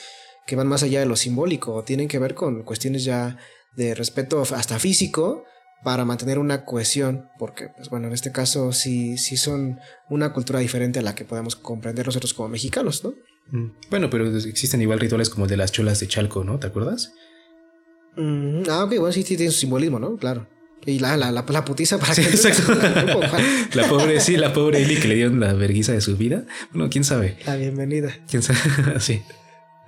que van más allá de lo simbólico, tienen que ver con cuestiones ya de respeto hasta físico, para mantener una cohesión, porque, pues bueno, en este caso sí, sí son una cultura diferente a la que podemos comprender nosotros como mexicanos, ¿no? Mm. Bueno, pero existen igual rituales como el de las cholas de Chalco, ¿no? ¿Te acuerdas? Mm, ah, ok, bueno, sí, sí tiene su simbolismo, ¿no? Claro. Y la, la, la, la putiza para Sí, que... exacto. (laughs) La pobre, sí, la pobre Eli que le dieron la verguiza de su vida. Bueno, quién sabe. La bienvenida. Quién sabe. (laughs) sí.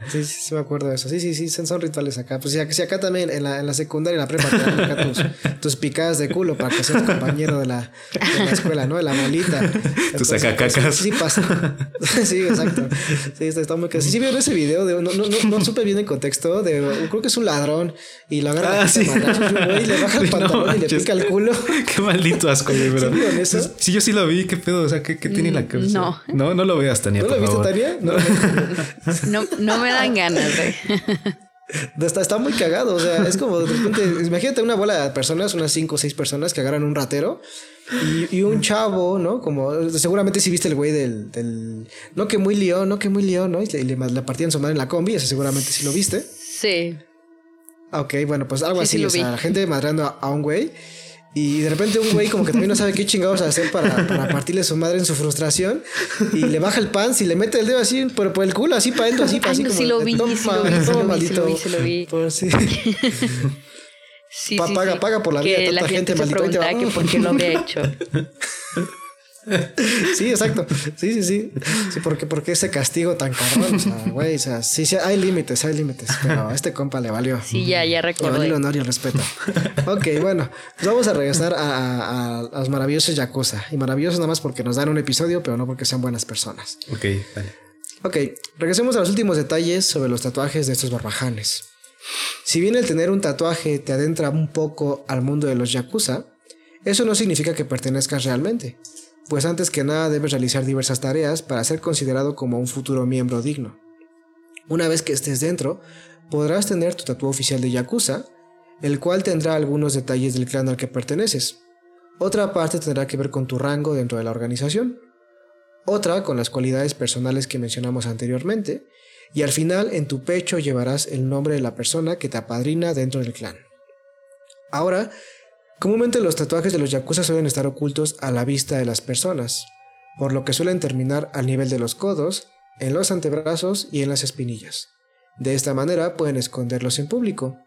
Sí, sí, sí me acuerdo de eso. Sí, sí, sí, son, rituales acá. Pues sí, sí, acá también en la, en la secundaria, en la prepa, te dan acá tus, (laughs) tus picadas de culo para que seas compañero de la, de la escuela, ¿no? De la bolita. (laughs) Tus sacacacas. pues, Sí, sí pasa. (laughs) sí, exacto. Sí, está, está muy casi. Sí, vieron ese video de. No, no, no, no supe bien el contexto. De, creo que es un ladrón y lo agarra Ah, sí. y le baja el No pantalón y le pica el culo. Qué maldito asco, güey, bro. ¿Sí eso? Sí, yo sí lo vi. ¿Qué pedo? O sea, ¿qué, qué tiene en la cabeza? no. No, no lo veas, Tania, ¿No lo viste. Tania? No. No, no me dan ganas, güey. Está, está muy cagado, o sea, es como de repente, imagínate una bola de personas, unas cinco o seis personas que agarran un ratero y, y un chavo, ¿no? Como seguramente si viste el güey del, del, no que muy león, no que muy león, ¿no? Y le, le, le partían su madre en la combi, ese seguramente sí lo viste. Sí. Ah, Ok, bueno, pues algo Sí, así, sí o sea, la gente madrando a, a un güey y de repente un güey como que también no sabe qué chingados hacer para, para partirle su madre en su frustración y le baja el pan y le mete el dedo así por, por el culo, así para adentro, así para Ay, así no, como sí lo vi, "Toma, sí lo vi, sí lo vi, sí lo maldito". vi, sí. Pues sí. (laughs) Sí, Pa- sí, paga- sí. paga por la vida de tanta gente, gente preguntaba que por qué lo había hecho. (laughs) (laughs) Sí, exacto. Sí, sí, sí. Sí, porque, porque ese castigo tan cabrón. O sea, güey, o sea, sí, sí, hay límites, hay límites. Pero a este compa le valió. Sí, ya, ya Le valió el honor y el respeto. Ok, bueno, pues vamos a regresar a, a- a los maravillosos Yakuza. Y maravillosos nada más porque nos dan un episodio, pero no porque sean buenas personas. Ok, dale. Ok, regresemos a los últimos detalles sobre los tatuajes de estos barbajanes. Si bien el tener un tatuaje te adentra un poco al mundo de los Yakuza, eso no significa que pertenezcas realmente, pues antes que nada debes realizar diversas tareas para ser considerado como un futuro miembro digno. Una vez que estés dentro, podrás tener tu tatuaje oficial de Yakuza, el cual tendrá algunos detalles del clan al que perteneces. Otra parte tendrá que ver con tu rango dentro de la organización otra con las cualidades personales que mencionamos anteriormente, y al final en tu pecho llevarás el nombre de la persona que te apadrina dentro del clan. Ahora, comúnmente los tatuajes de los yakuza suelen estar ocultos a la vista de las personas, por lo que suelen terminar al nivel de los codos, en los antebrazos y en las espinillas. De esta manera pueden esconderlos en público.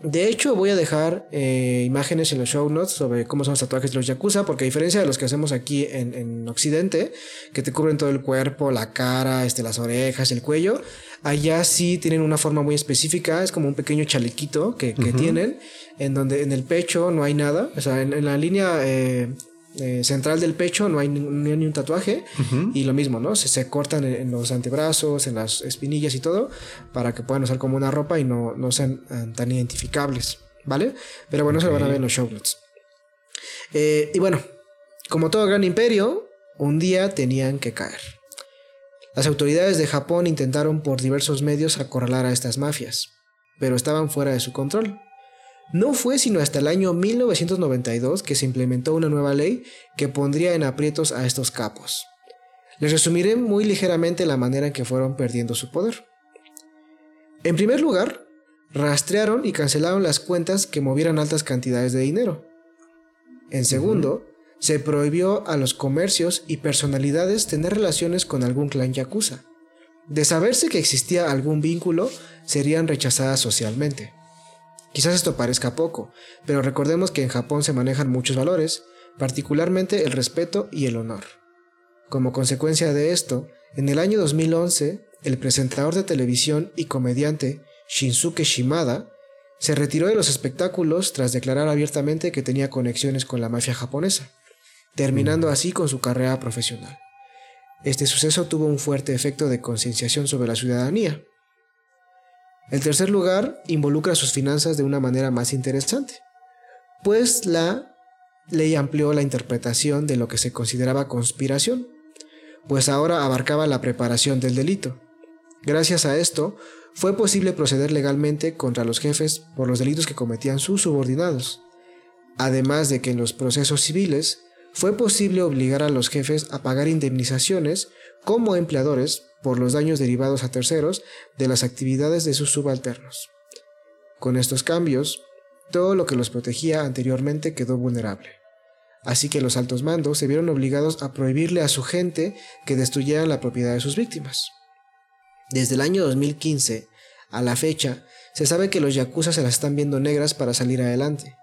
De hecho, voy a dejar eh, imágenes en los show notes sobre cómo son los tatuajes de los yakuza, porque a diferencia de los que hacemos aquí en, en Occidente, que te cubren todo el cuerpo, la cara, este, las orejas, el cuello, allá sí tienen una forma muy específica, es como un pequeño chalequito que, que tienen, en donde en el pecho no hay nada, o sea, en, en la línea eh, eh, central del pecho no hay ni, un tatuaje, y lo mismo, ¿no? Se, se cortan en, en los antebrazos, en las espinillas y todo, para que puedan usar como una ropa y no, no sean eh, tan identificables, ¿vale? Pero bueno, eso lo van a ver en los show notes. Eh, y bueno, como todo gran imperio, un día tenían que caer. Las autoridades de Japón intentaron por diversos medios acorralar a estas mafias, pero estaban fuera de su control. No fue sino hasta el año 1992 que se implementó una nueva ley que pondría en aprietos a estos capos. Les resumiré muy ligeramente la manera en que fueron perdiendo su poder. En primer lugar, rastrearon y cancelaron las cuentas que movieran altas cantidades de dinero. En segundo, se prohibió a los comercios y personalidades tener relaciones con algún clan yakuza. De saberse que existía algún vínculo, serían rechazadas socialmente. Quizás esto parezca poco, pero recordemos que en Japón se manejan muchos valores, particularmente el respeto y el honor. Como consecuencia de esto, en el año 2011, el presentador de televisión y comediante Shinsuke Shimada se retiró de los espectáculos tras declarar abiertamente que tenía conexiones con la mafia japonesa, terminando así con su carrera profesional. Este suceso tuvo un fuerte efecto de concienciación sobre la ciudadanía. El tercer lugar involucra sus finanzas de una manera más interesante, pues la ley amplió la interpretación de lo que se consideraba conspiración, pues ahora abarcaba la preparación del delito. Gracias a esto, fue posible proceder legalmente contra los jefes por los delitos que cometían sus subordinados, además de que en los procesos civiles fue posible obligar a los jefes a pagar indemnizaciones como empleadores por los daños derivados a terceros de las actividades de sus subalternos. Con estos cambios, todo lo que los protegía anteriormente quedó vulnerable. Así que los altos mandos se vieron obligados a prohibirle a su gente que destruyeran la propiedad de sus víctimas. Desde el año 2015 a la fecha, se sabe que los yakuza se las están viendo negras para salir adelante.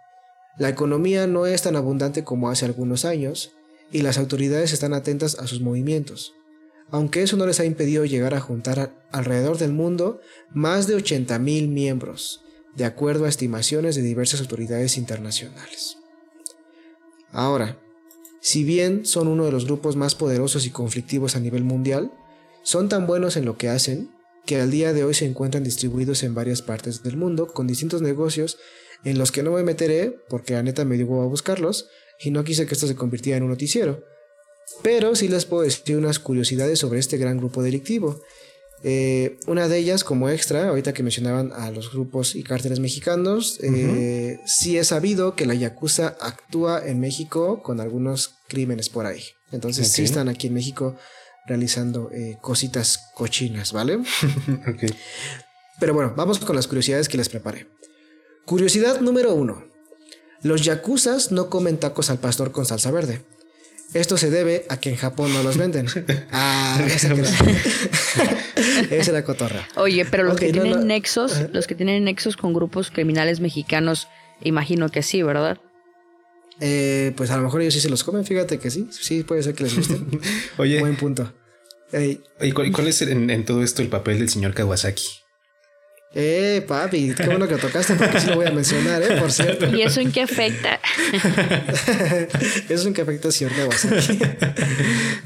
La economía no es tan abundante como hace algunos años, y las autoridades están atentas a sus movimientos, aunque eso no les ha impedido llegar a juntar alrededor del mundo más de 80.000 miembros, de acuerdo a estimaciones de diversas autoridades internacionales. Ahora, si bien son uno de los grupos más poderosos y conflictivos a nivel mundial, son tan buenos en lo que hacen que al día de hoy se encuentran distribuidos en varias partes del mundo con distintos negocios en los que no me meteré porque la neta me dio a buscarlos y no quise que esto se convirtiera en un noticiero. Pero sí les puedo decir unas curiosidades sobre este gran grupo delictivo. Eh, una de ellas, como extra, ahorita que mencionaban a los grupos y cárteles mexicanos, eh, sí he sabido que la Yakuza actúa en México con algunos crímenes por ahí. Entonces sí están aquí en México realizando eh, cositas cochinas, ¿vale? (laughs) (laughs) Pero bueno, vamos con las curiosidades que les preparé. Curiosidad número uno. Los yakuzas no comen tacos al pastor con salsa verde. Esto se debe a que en Japón no los venden. (laughs) Ah, esa, es la (laughs) cotorra. Oye, pero los que tienen nexos, los que tienen nexos con grupos criminales mexicanos, imagino que sí, ¿verdad? Eh, pues a lo mejor ellos sí se los comen, fíjate que sí, sí puede ser que les guste. (laughs) Oye. Buen punto. ¿Y cuál, es en, todo esto el papel del señor Kawasaki? Eh, papi, qué bueno que tocaste porque sí lo voy a mencionar, ¿eh? Por cierto. ¿Y eso en qué afecta? (laughs) eso en qué afecta al señor Kawasaki.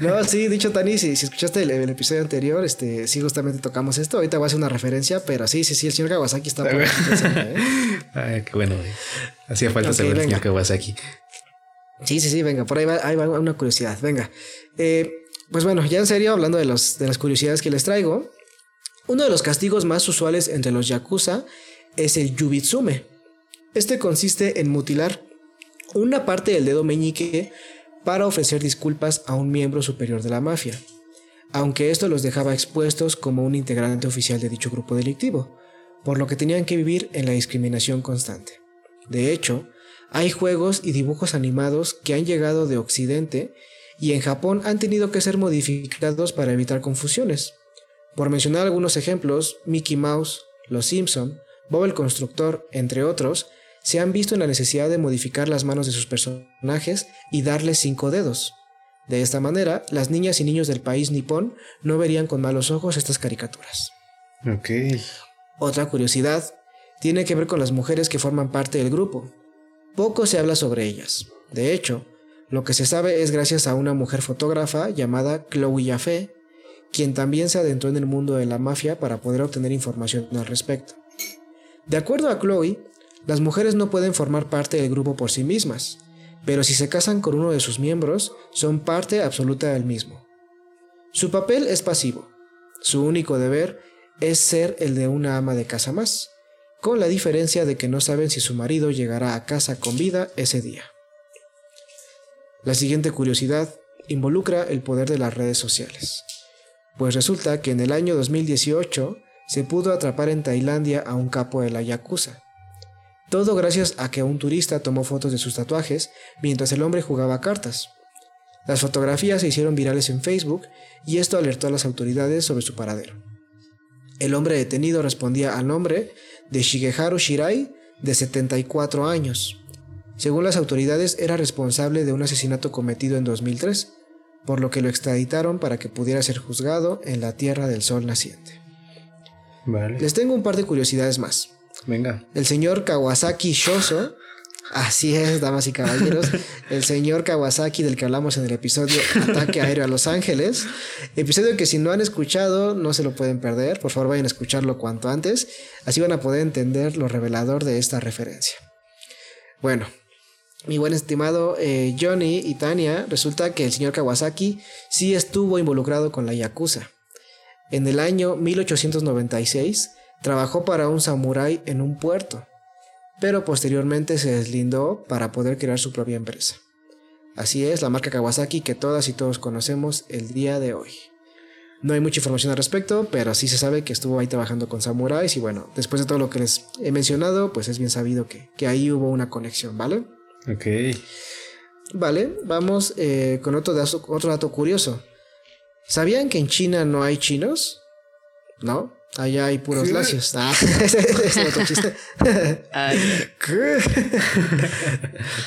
no, sí, dicho Tani, si, escuchaste el, episodio anterior, este, sí, justamente tocamos esto. Ahorita voy a hacer una referencia, pero sí, sí, sí, el señor Kawasaki está por aquí. ¿eh? (laughs) Ay, qué bueno, Hacía falta saber el señor Kawasaki. Sí, sí, sí, venga, por ahí va, ahí va una curiosidad. Venga. Eh, pues bueno, ya en serio, hablando de, los, de las curiosidades que les traigo, uno de los castigos más usuales entre los yakuza es el yubitsume. Este consiste en mutilar una parte del dedo meñique para ofrecer disculpas a un miembro superior de la mafia, aunque esto los dejaba expuestos como un integrante oficial de dicho grupo delictivo, por lo que tenían que vivir en la discriminación constante. De hecho, hay juegos y dibujos animados que han llegado de Occidente y en Japón han tenido que ser modificados para evitar confusiones. Por mencionar algunos ejemplos, Mickey Mouse, Los Simpson, Bob el Constructor, entre otros, se han visto en la necesidad de modificar las manos de sus personajes y darles cinco dedos. De esta manera, las niñas y niños del país nipón no verían con malos ojos estas caricaturas. Ok. Otra curiosidad tiene que ver con las mujeres que forman parte del grupo. Poco se habla sobre ellas. De hecho, lo que se sabe es gracias a una mujer fotógrafa llamada Chloe Jaffe, quien también se adentró en el mundo de la mafia para poder obtener información al respecto. De acuerdo a Chloe, las mujeres no pueden formar parte del grupo por sí mismas, pero si se casan con uno de sus miembros, son parte absoluta del mismo. Su papel es pasivo. Su único deber es ser el de una ama de casa más, con la diferencia de que no saben si su marido llegará a casa con vida ese día. La siguiente curiosidad involucra el poder de las redes sociales. Pues resulta que en el año 2018 se pudo atrapar en Tailandia a un capo de la Yakuza. Todo gracias a que un turista tomó fotos de sus tatuajes mientras el hombre jugaba cartas. Las fotografías se hicieron virales en Facebook y esto alertó a las autoridades sobre su paradero. El hombre detenido respondía al nombre de Shigeharu Shirai, de 74 años. Según las autoridades, era responsable de un asesinato cometido en 2003 por lo que lo extraditaron para que pudiera ser juzgado en la Tierra del Sol naciente. Les tengo un par de curiosidades más. Venga. El señor Kawasaki Shoso, así es, damas y caballeros, (laughs) el señor Kawasaki del que hablamos en el episodio Ataque Aéreo a Los Ángeles, episodio que si no han escuchado no se lo pueden perder, por favor vayan a escucharlo cuanto antes, así van a poder entender lo revelador de esta referencia. Bueno, mi buen estimado eh, Johnny y Tania, resulta que el señor Kawasaki sí estuvo involucrado con la Yakuza. En el año 1896 trabajó para un samurái en un puerto, pero posteriormente se deslindó para poder crear su propia empresa. Así es, la marca Kawasaki que todas y todos conocemos el día de hoy. No hay mucha información al respecto, pero sí se sabe que estuvo ahí trabajando con samuráis y bueno, después de todo lo que les he mencionado, pues es bien sabido que, que ahí hubo una conexión, ¿vale? Ok. Vale, vamos eh, con otro dato, otro dato curioso. ¿Sabían que en China no hay chinos? ¿No? Allá hay puros lacios. Ah, (laughs) ese, ese otro chiste. ¿Qué?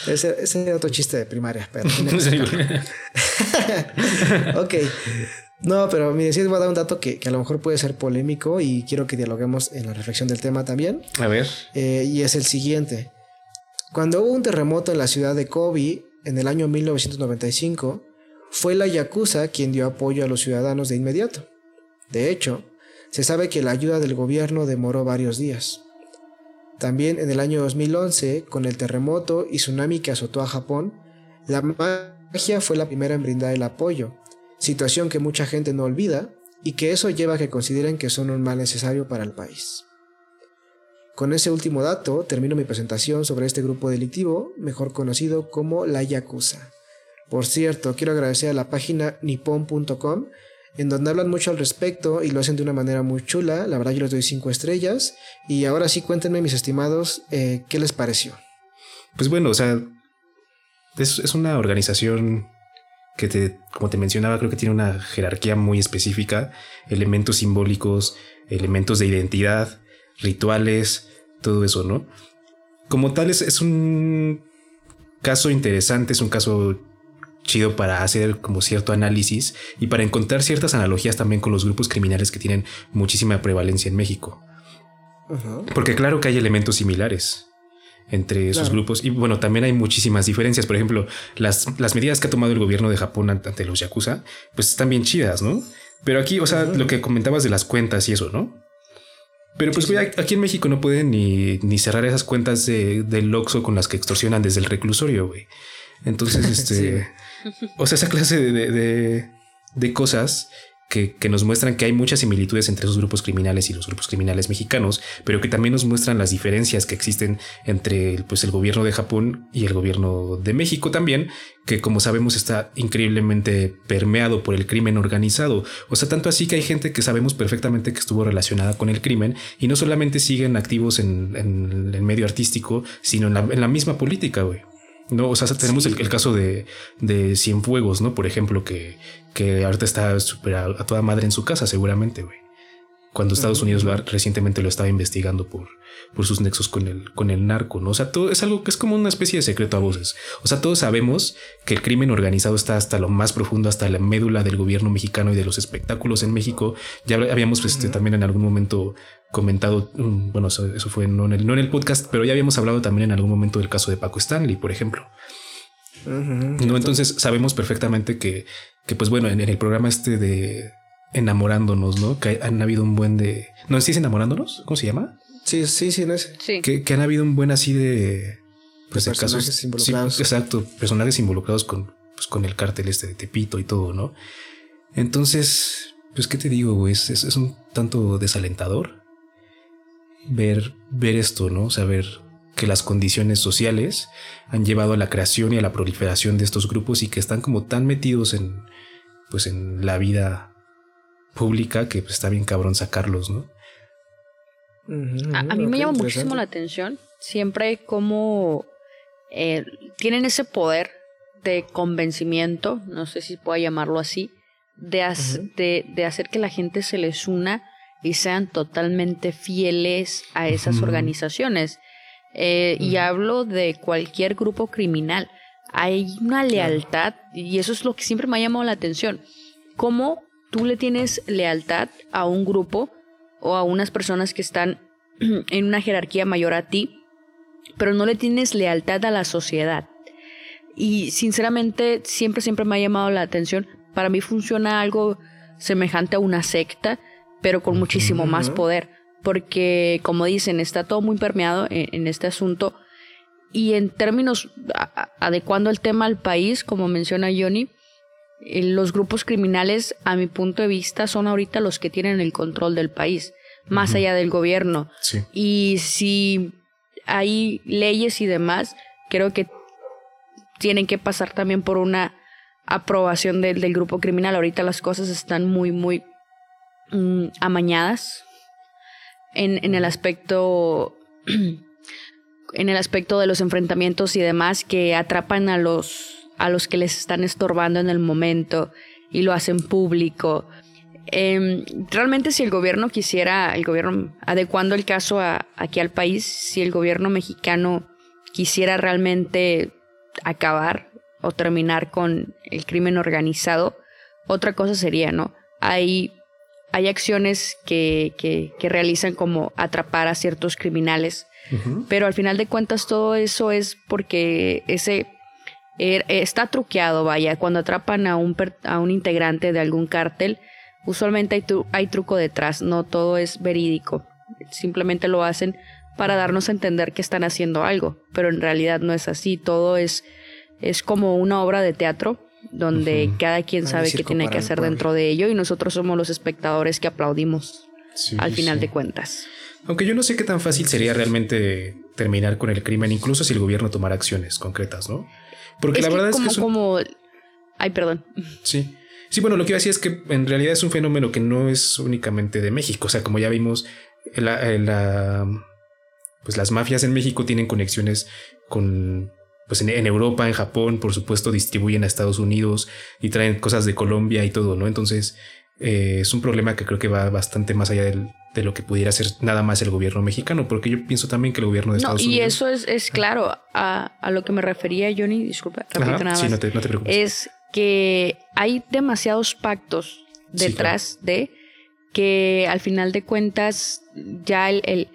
(laughs) ese, ese era otro chiste de primaria, pero... (laughs) ok. No, pero mire, sí les voy a dar un dato que, que, a lo mejor puede ser polémico y quiero que dialoguemos en la reflexión del tema también. A ver. Eh, y es el siguiente. Cuando hubo un terremoto en la ciudad de Kobe en el año 1995, fue la Yakuza quien dio apoyo a los ciudadanos de inmediato. De hecho, se sabe que la ayuda del gobierno demoró varios días. También en el año 2011, con el terremoto y tsunami que azotó a Japón, la magia fue la primera en brindar el apoyo, situación que mucha gente no olvida y que eso lleva a que consideren que son un mal necesario para el país. Con ese último dato termino mi presentación sobre este grupo delictivo, mejor conocido como la Yakuza. Por cierto, quiero agradecer a la página nippon.com, en donde hablan mucho al respecto y lo hacen de una manera muy chula. La verdad, yo les doy 5 estrellas. Y ahora sí, cuéntenme, mis estimados, eh, ¿qué les pareció? Pues bueno, o sea, es, es una organización que te, como te mencionaba, creo que tiene una jerarquía muy específica, elementos simbólicos, elementos de identidad, rituales, todo eso, ¿no? Como tal, es, es un caso interesante, es un caso chido para hacer como cierto análisis y para encontrar ciertas analogías también con los grupos criminales que tienen muchísima prevalencia en México. Porque claro que hay elementos similares entre esos grupos y bueno, también hay muchísimas diferencias. Por ejemplo, las, las medidas que ha tomado el gobierno de Japón ante los Yakuza, pues están bien chidas, ¿no? Pero aquí, o sea, lo que comentabas de las cuentas y eso, ¿no? Pero pues aquí en México no pueden ni, ni cerrar esas cuentas de, del Oxxo con las que extorsionan desde el reclusorio, güey. Entonces, (laughs) este... O sea, esa clase de, de, de cosas que, que, nos muestran que hay muchas similitudes entre esos grupos criminales y los grupos criminales mexicanos, pero que también nos muestran las diferencias que existen entre pues, el gobierno de Japón y el gobierno de México también, que como sabemos está increíblemente permeado por el crimen organizado. O sea, tanto así que hay gente que sabemos perfectamente que estuvo relacionada con el crimen y no solamente siguen activos en, en el medio artístico, sino en la, en la misma política, güey. No, o sea, tenemos el, el, caso de, de Cienfuegos, ¿no? Por ejemplo, que, que ahorita está súper a, a, toda madre en su casa, seguramente, güey. Cuando Estados uh -huh. Unidos lo, recientemente lo estaba investigando por, por sus nexos con el, con el narco, ¿no? O sea, todo es algo que es como una especie de secreto a voces. O sea, todos sabemos que el crimen organizado está hasta lo más profundo, hasta la médula del gobierno mexicano y de los espectáculos en México. Ya habíamos pues, este, también en algún momento comentado, mm, bueno, eso, eso fue no en, el, no en, el, podcast, pero ya habíamos hablado también en algún momento del caso de Paco Stanley, por ejemplo. Uh -huh, no, entonces sabemos perfectamente que, que pues bueno, en, en, el programa este de enamorándonos, ¿no? Que han habido un buen de... ¿No es enamorándonos? ¿Cómo se llama? Sí, sí, sí, no es. Sí. Que, que han habido un buen así de... Pues de, de personajes casos, involucrados. Sí, exacto, personajes involucrados con, pues, con el cártel este de Tepito y todo, ¿no? Entonces, pues, ¿qué te digo, güey? Es, es, es un tanto desalentador ver, ver esto, ¿no? Saber que las condiciones sociales han llevado a la creación y a la proliferación de estos grupos y que están como tan metidos en, pues, en la vida pública que pues, está bien cabrón sacarlos, ¿no? Uh -huh, a, a, mí me llama muchísimo la atención siempre como eh, tienen ese poder de convencimiento, no sé si pueda llamarlo así, de, uh -huh. de, de, hacer que la gente se les una y sean totalmente fieles a esas uh -huh. organizaciones. Eh, y hablo de cualquier grupo criminal. Hay una lealtad y eso es lo que siempre me ha llamado la atención. ¿Cómo tú le tienes lealtad a un grupo o a unas personas que están (clears throat) en una jerarquía mayor a ti, pero no le tienes lealtad a la sociedad. Y sinceramente siempre, siempre me ha llamado la atención. Para mí funciona algo semejante a una secta, pero con muchísimo más poder. Porque, como dicen, está todo muy permeado en, en este asunto. Y en términos, a, adecuando el tema al país, como menciona Johnny, los grupos criminales, a mi punto de vista, son ahorita los que tienen el control del país, más uh -huh. allá del gobierno. Sí. Y si hay leyes y demás, creo que tienen que pasar también por una aprobación del, del grupo criminal. Ahorita las cosas están muy, muy mm, amañadas en, en el aspecto (clears throat) en el aspecto de los enfrentamientos y demás que atrapan a los a los que les están estorbando en el momento y lo hacen público. Em, realmente si el gobierno quisiera, el gobierno, adecuando el caso aquí al país, si el gobierno mexicano quisiera realmente acabar o terminar con el crimen organizado, otra cosa sería, ¿no? Hay, hay acciones que, que, que realizan como atrapar a ciertos criminales, pero al final de cuentas todo eso es porque ese er, está truqueado, vaya, cuando atrapan a un, a un integrante de algún cártel, usualmente hay, hay truco detrás, no todo es verídico, simplemente lo hacen para darnos a entender que están haciendo algo, pero en realidad no es así, todo es, es como una obra de teatro donde cada quien sabe qué tiene que hacer dentro de ello y nosotros somos los espectadores que aplaudimos al final de cuentas. Aunque yo no sé qué tan fácil sería realmente terminar con el crimen, incluso si el gobierno tomara acciones concretas, ¿no? Porque la verdad es que... como... Ay, perdón. Sí. Sí, bueno, lo que iba a decir es que en realidad es un fenómeno que no es únicamente de México. O sea, como ya vimos, la, pues las mafias en México tienen conexiones con pues en, Europa, en Japón, por supuesto, distribuyen a Estados Unidos y traen cosas de Colombia y todo, ¿no? Entonces, eh, es un problema que creo que va bastante más allá de lo que pudiera ser nada más el gobierno mexicano, porque yo pienso también que el gobierno de Estados Unidos. Y eso es, es claro, a, a, lo que me refería, Johnny, disculpa, nada sí, no te, no te preocupes. Es que hay demasiados pactos detrás de que al final de cuentas ya el, el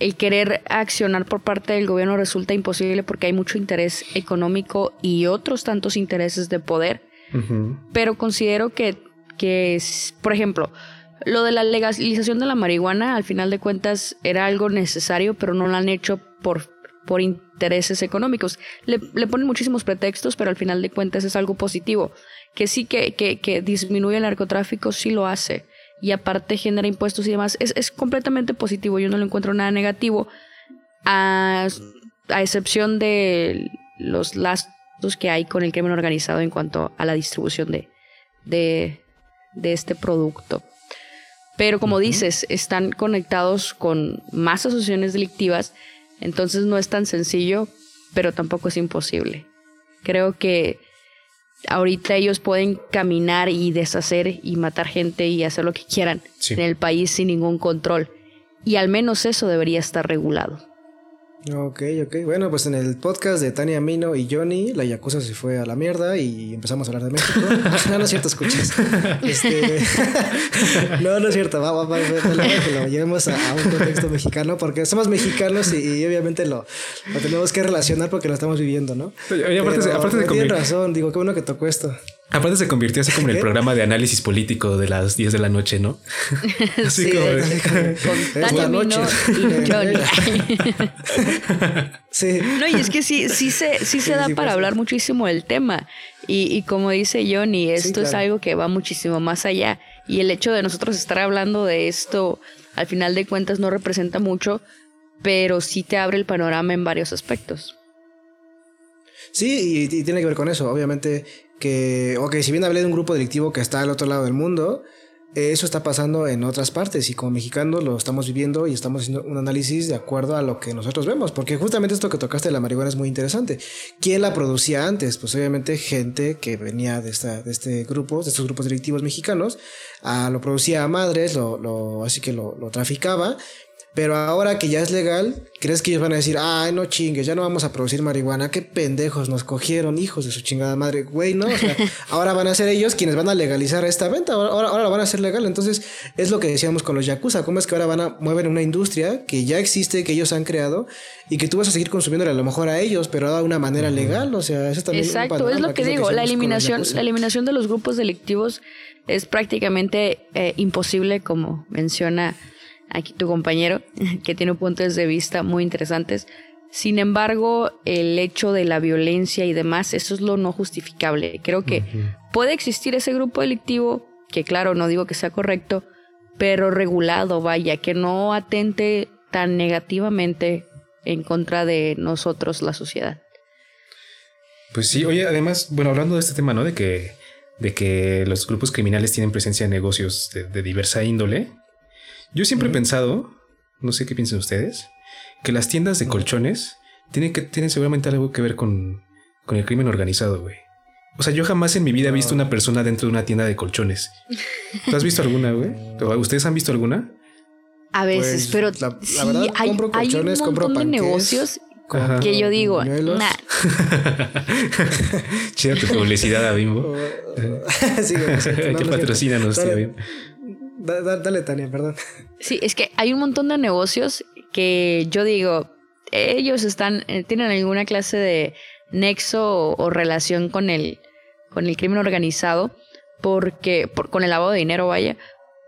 el querer accionar por parte del gobierno resulta imposible porque hay mucho interés económico y otros tantos intereses de poder. Pero considero que, que, por ejemplo, lo de la legalización de la marihuana, al final de cuentas, era algo necesario, pero no lo han hecho por, por intereses económicos. Le, le, ponen muchísimos pretextos, pero al final de cuentas es algo positivo. Que sí que, que, que disminuye el narcotráfico, sí lo hace y aparte genera impuestos y demás, es, completamente positivo. Yo no lo encuentro nada negativo, a, excepción de los lastos que hay con el crimen organizado en cuanto a la distribución de, de, de este producto. Pero como dices, están conectados con más asociaciones delictivas, entonces no es tan sencillo, pero tampoco es imposible. Creo que ahorita ellos pueden caminar y deshacer y matar gente y hacer lo que quieran en el país sin ningún control. Y al menos eso debería estar regulado. Ok, ok. Bueno, pues en el podcast de Tania Mino y Johnny, la Yakuza se fue a la mierda y empezamos a hablar de México. (laughs) no, no es cierto, escuchas. Este... (laughs) no, no es cierto. Vamos, vamos, que lo llevemos a, un contexto mexicano porque somos mexicanos y, obviamente lo, lo, tenemos que relacionar porque lo estamos viviendo, ¿no? Oye, aparte, aparte de Tienes razón, digo, qué bueno que tocó esto. Aparte se convirtió así como en el (laughs) programa de análisis político de las 10 de la noche, ¿no? (laughs) Así sí, como con Tania noche. y Johnny. (laughs) sí. No, y es que sí, sí se, sí se da para hablar muchísimo del tema. Y, y como dice Johnny, esto es algo que va muchísimo más allá. Y el hecho de nosotros estar hablando de esto, al final de cuentas, no representa mucho, pero sí te abre el panorama en varios aspectos. Sí, y, tiene que ver con eso. Obviamente que, ok, si bien hablé de un grupo delictivo que está al otro lado del mundo, eso está pasando en otras partes y como mexicanos lo estamos viviendo y estamos haciendo un análisis de acuerdo a lo que nosotros vemos, porque justamente esto que tocaste de la marihuana es muy interesante. ¿Quién la producía antes? Pues obviamente gente que venía de, esta, de este grupo, de estos grupos delictivos mexicanos, ah, lo producía a madres, lo, así que lo traficaba pero ahora que ya es legal, ¿crees que ellos van a decir, ay, no chingues, ya no vamos a producir marihuana? Qué pendejos nos cogieron, hijos de su chingada madre. Güey, no, o sea, (laughs) ahora van a ser ellos quienes van a legalizar esta venta, ahora, ahora, lo van a hacer legal. Entonces, es lo que decíamos con los Yakuza, cómo es que ahora van a mover una industria que ya existe, que ellos han creado y que tú vas a seguir consumiéndola a lo mejor a ellos, pero de una manera legal, o sea, eso también Exacto, es lo que, digo, la eliminación, la eliminación de los grupos delictivos es prácticamente eh, imposible, como menciona aquí tu compañero, (laughs) que tiene puntos de vista muy interesantes. Sin embargo, el hecho de la violencia y demás, eso es lo no justificable. Creo que puede existir ese grupo delictivo, que claro, no digo que sea correcto, pero regulado, vaya, que no atente tan negativamente en contra de nosotros, la sociedad. Pues sí, oye, además, bueno, hablando de este tema, ¿no? De que de que los grupos criminales tienen presencia en negocios de, diversa índole. Yo siempre he pensado, no sé qué piensan ustedes, que las tiendas de colchones tienen, que, tienen seguramente algo que ver con, con el crimen organizado, güey. O sea, yo jamás en mi vida he visto una persona dentro de una tienda de colchones. ¿Tú has visto alguna, güey? ¿Ustedes han visto alguna? A veces, pues, pero la, sí, verdad, hay, compro colchones, hay un montón de negocios que yo digo, nah. (laughs) Chida tu publicidad a Bimbo. (laughs) sí, (laughs) que patrocínanos, dale, dale, Tania, perdón. (laughs) Sí, es que hay un montón de negocios que yo digo, ellos están, eh, tienen alguna clase de nexo o, relación con el, con el crimen organizado, porque, con el lavado de dinero, vaya,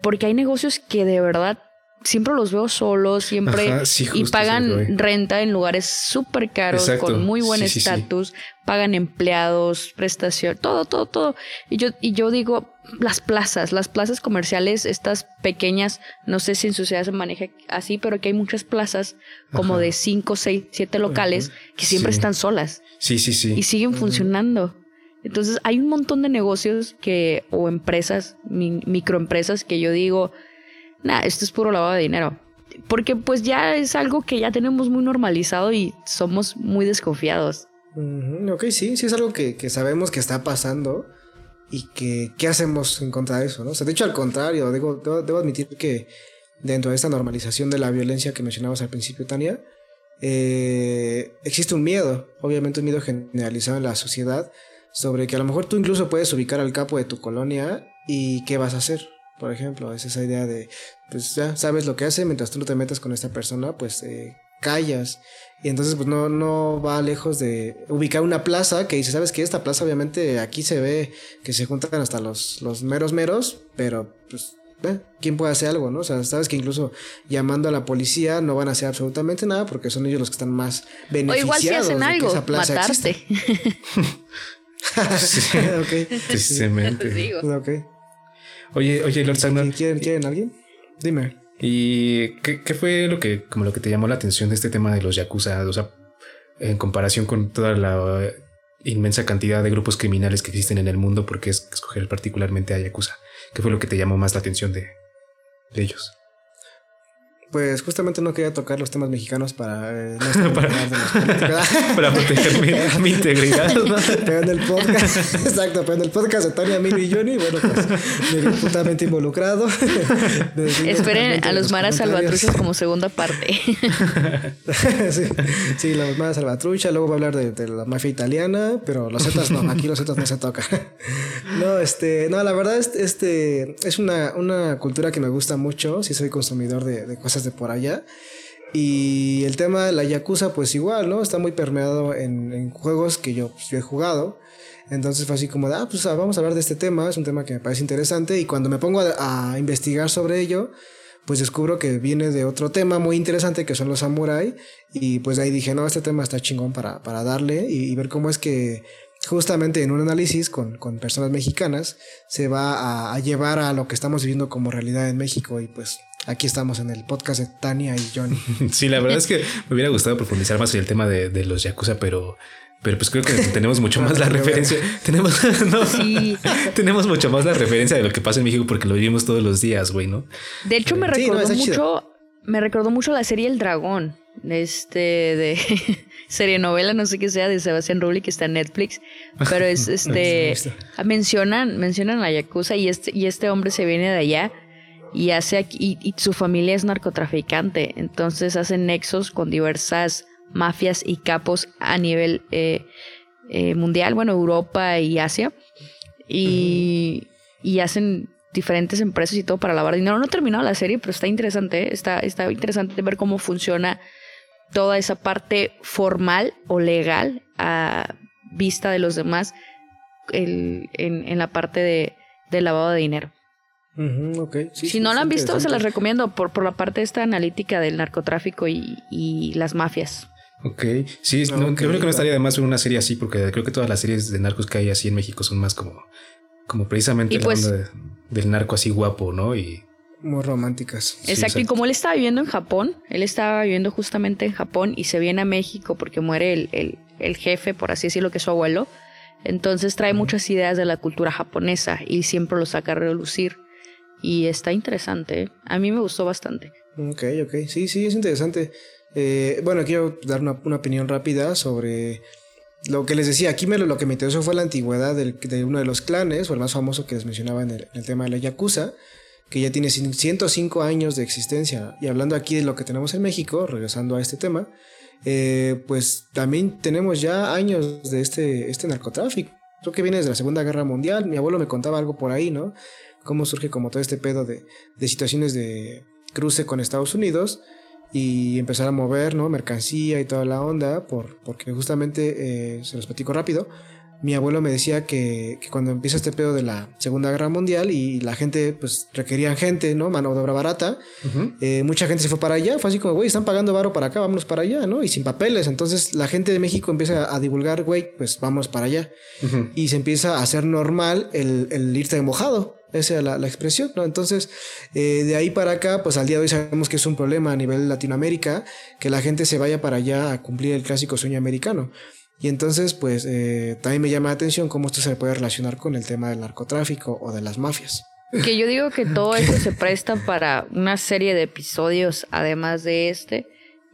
porque hay negocios que de verdad siempre los veo solos, siempre y pagan renta en lugares súper caros, con muy buen estatus, pagan empleados, prestación, todo, todo, todo. Y yo, y yo digo, las plazas, las plazas comerciales, estas pequeñas, no sé si en su ciudad se maneja así, pero que hay muchas plazas como de 5, 6, 7 locales que siempre están solas. Sí, sí, sí. Y siguen funcionando. Entonces hay un montón de negocios que, o empresas, microempresas que yo digo, nah, esto es puro lavado de dinero. Porque pues ya es algo que ya tenemos muy normalizado y somos muy desconfiados. Ok, sí, sí es algo que, que, sabemos que está pasando y que qué hacemos en contra de eso, ¿no? O sea, de hecho al contrario, debo, debo, admitir que dentro de esta normalización de la violencia que mencionabas al principio, Tania, eh, existe un miedo, obviamente un miedo generalizado en la sociedad sobre que a lo mejor tú incluso puedes ubicar al capo de tu colonia y qué vas a hacer, por ejemplo, es esa idea de, pues ya sabes lo que hace, mientras tú no te metas con esta persona, pues eh, callas. Y entonces, pues no, no va lejos de ubicar una plaza que dice, ¿sabes qué? Esta plaza, obviamente, aquí se ve que se juntan hasta los, los meros meros, pero pues ¿quién puede hacer algo, no? O sea, sabes que incluso llamando a la policía no van a hacer absolutamente nada porque son ellos los que están más beneficiados. O igual si hacen algo, esa plaza matarte. (laughs) (laughs) sí, ok. Precisamente. Okay. Oye, oye, Lord Sagnar. ¿Quieren, ¿Quieren alguien? Dime. ¿Y qué, qué, fue lo que, como lo que te llamó la atención de este tema de los Yakuza? O sea, en comparación con toda la inmensa cantidad de grupos criminales que existen en el mundo, ¿por qué escoger particularmente a Yakuza? ¿Qué fue lo que te llamó más la atención de, de ellos? Pues justamente no quería tocar los temas mexicanos para eh, (laughs) no para, (laughs) para, proteger mi, (laughs) integridad. pero en el podcast, exacto, pero en el podcast de Tania, Milo y Johnny, bueno, pues me vi putamente involucrado. Esperen a los Maras Salvatruchas como segunda parte. sí, sí, los Maras Salvatrucha, luego va a hablar de, de, la mafia italiana, pero los Zetas no, aquí los Zetas no se toca. no, este, no, la verdad, este, es una, una cultura que me gusta mucho, sí soy consumidor de, de cosas de por allá. Y el tema de la Yakuza, pues igual, ¿no? Está muy permeado en, juegos que yo, pues, yo, he jugado. Entonces fue así como de, ah, pues ah, vamos a hablar de este tema, es un tema que me parece interesante. Y cuando me pongo a, investigar sobre ello, pues descubro que viene de otro tema muy interesante que son los samurai. Y pues ahí dije, no, este tema está chingón para, para darle y, ver cómo es que justamente en un análisis con, con personas mexicanas se va a, a, llevar a lo que estamos viviendo como realidad en México. Y pues Aquí estamos en el podcast de Tania y Johnny. (laughs) sí, la verdad es que me hubiera gustado profundizar más en el tema de, los Yakuza, pero, pero pues creo que tenemos mucho más la (laughs) referencia. Tenemos, (laughs) tenemos mucho más la referencia de lo que pasa en México porque lo vivimos todos los días, güey, ¿no? De hecho, me recordó mucho, me recordó mucho la serie El Dragón, este de serie novela, no sé qué sea, de Sebastián Rulli que está en Netflix, pero es este mencionan, mencionan a la Yakuza y este, y este hombre se viene de allá y hace y, su familia es narcotraficante, entonces hacen nexos con diversas mafias y capos a nivel eh, eh, mundial, bueno, Europa y Asia, y, y, hacen diferentes empresas y todo para lavar dinero. No he terminado la serie, pero está interesante, ¿eh? está, está interesante ver cómo funciona toda esa parte formal o legal a vista de los demás en, en, la parte de, de lavado de dinero si no la han visto, se las recomiendo por, por la parte esta analítica del narcotráfico y, las mafias. Ok, sí, creo que no estaría de más en una serie así, porque creo que todas las series de narcos que hay así en México son más como, como precisamente la pues onda del narco así guapo, ¿no? Y muy románticas. Exacto, y como él estaba viviendo en Japón, él estaba viviendo justamente en Japón y se viene a México porque muere el, el, el jefe, por así decirlo, que es su abuelo. Entonces trae muchas ideas de la cultura japonesa y siempre lo saca a relucir. Y está interesante. ¿eh? A mí me gustó bastante. Ok, ok. Sí, sí, es interesante. Eh, bueno, quiero dar una, opinión rápida sobre lo que les decía. Aquí me, lo que me interesó fue la antigüedad de uno de los clanes, o el más famoso que les mencionaba en el, tema de la Yakuza, que ya tiene 105 años de existencia. Y hablando aquí de lo que tenemos en México, regresando a este tema, eh, pues también tenemos ya años de este, este narcotráfico. Creo que viene desde la Segunda Guerra Mundial. Mi abuelo me contaba algo por ahí, ¿no? Cómo surge como todo este pedo de, de situaciones de cruce con Estados Unidos y empezar a mover, ¿no? Mercancía y toda la onda, por, porque justamente, eh, se los platico rápido, mi abuelo me decía que, cuando empieza este pedo de la Segunda Guerra Mundial y la gente, pues requerían gente, ¿no? Mano de obra barata, eh, mucha gente se fue para allá, fue así como, güey, están pagando varo para acá, vámonos para allá, ¿no? Y sin papeles, entonces la gente de México empieza a divulgar, güey, pues vamos para allá. Y se empieza a hacer normal el, el irte de mojado. Esa es la, la, expresión, ¿no? Entonces, eh, de ahí para acá, pues al día de hoy sabemos que es un problema a nivel Latinoamérica que la gente se vaya para allá a cumplir el clásico sueño americano. Y entonces, pues eh, también me llama la atención cómo esto se puede relacionar con el tema del narcotráfico o de las mafias. Que yo digo que todo (laughs) esto se presta para una serie de episodios, además de este,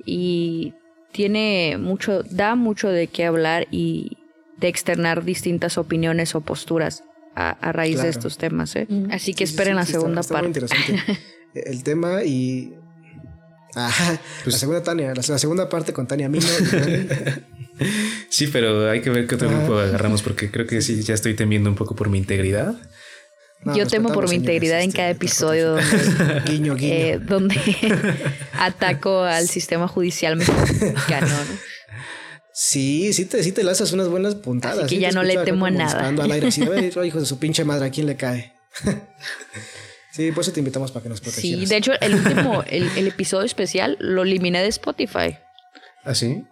y tiene mucho, da mucho de qué hablar y de externar distintas opiniones o posturas a, raíz de estos temas. ¿eh? Así que esperen la segunda parte. Muy interesante (laughs) el tema y. Ajá, pues la segunda Tania, la, segunda parte con Tania Mino. (laughs) sí, pero hay que ver qué otro grupo agarramos porque creo que sí, ya estoy temiendo un poco por mi integridad. Yo temo por mi integridad en cada episodio donde, (laughs) guiño, guiño. Eh, donde ataco al sistema judicial mexicano. Sí, sí te, sí te lanzas unas buenas puntadas. Así que ya no le temo a nada. Al aire, así, (laughs) hijo de su pinche madre, ¿a quién le cae? (laughs) sí, por eso te invitamos para que nos protegieras. Sí, de hecho, el último, el, el episodio especial lo eliminé de Spotify. ¿Ah, sí?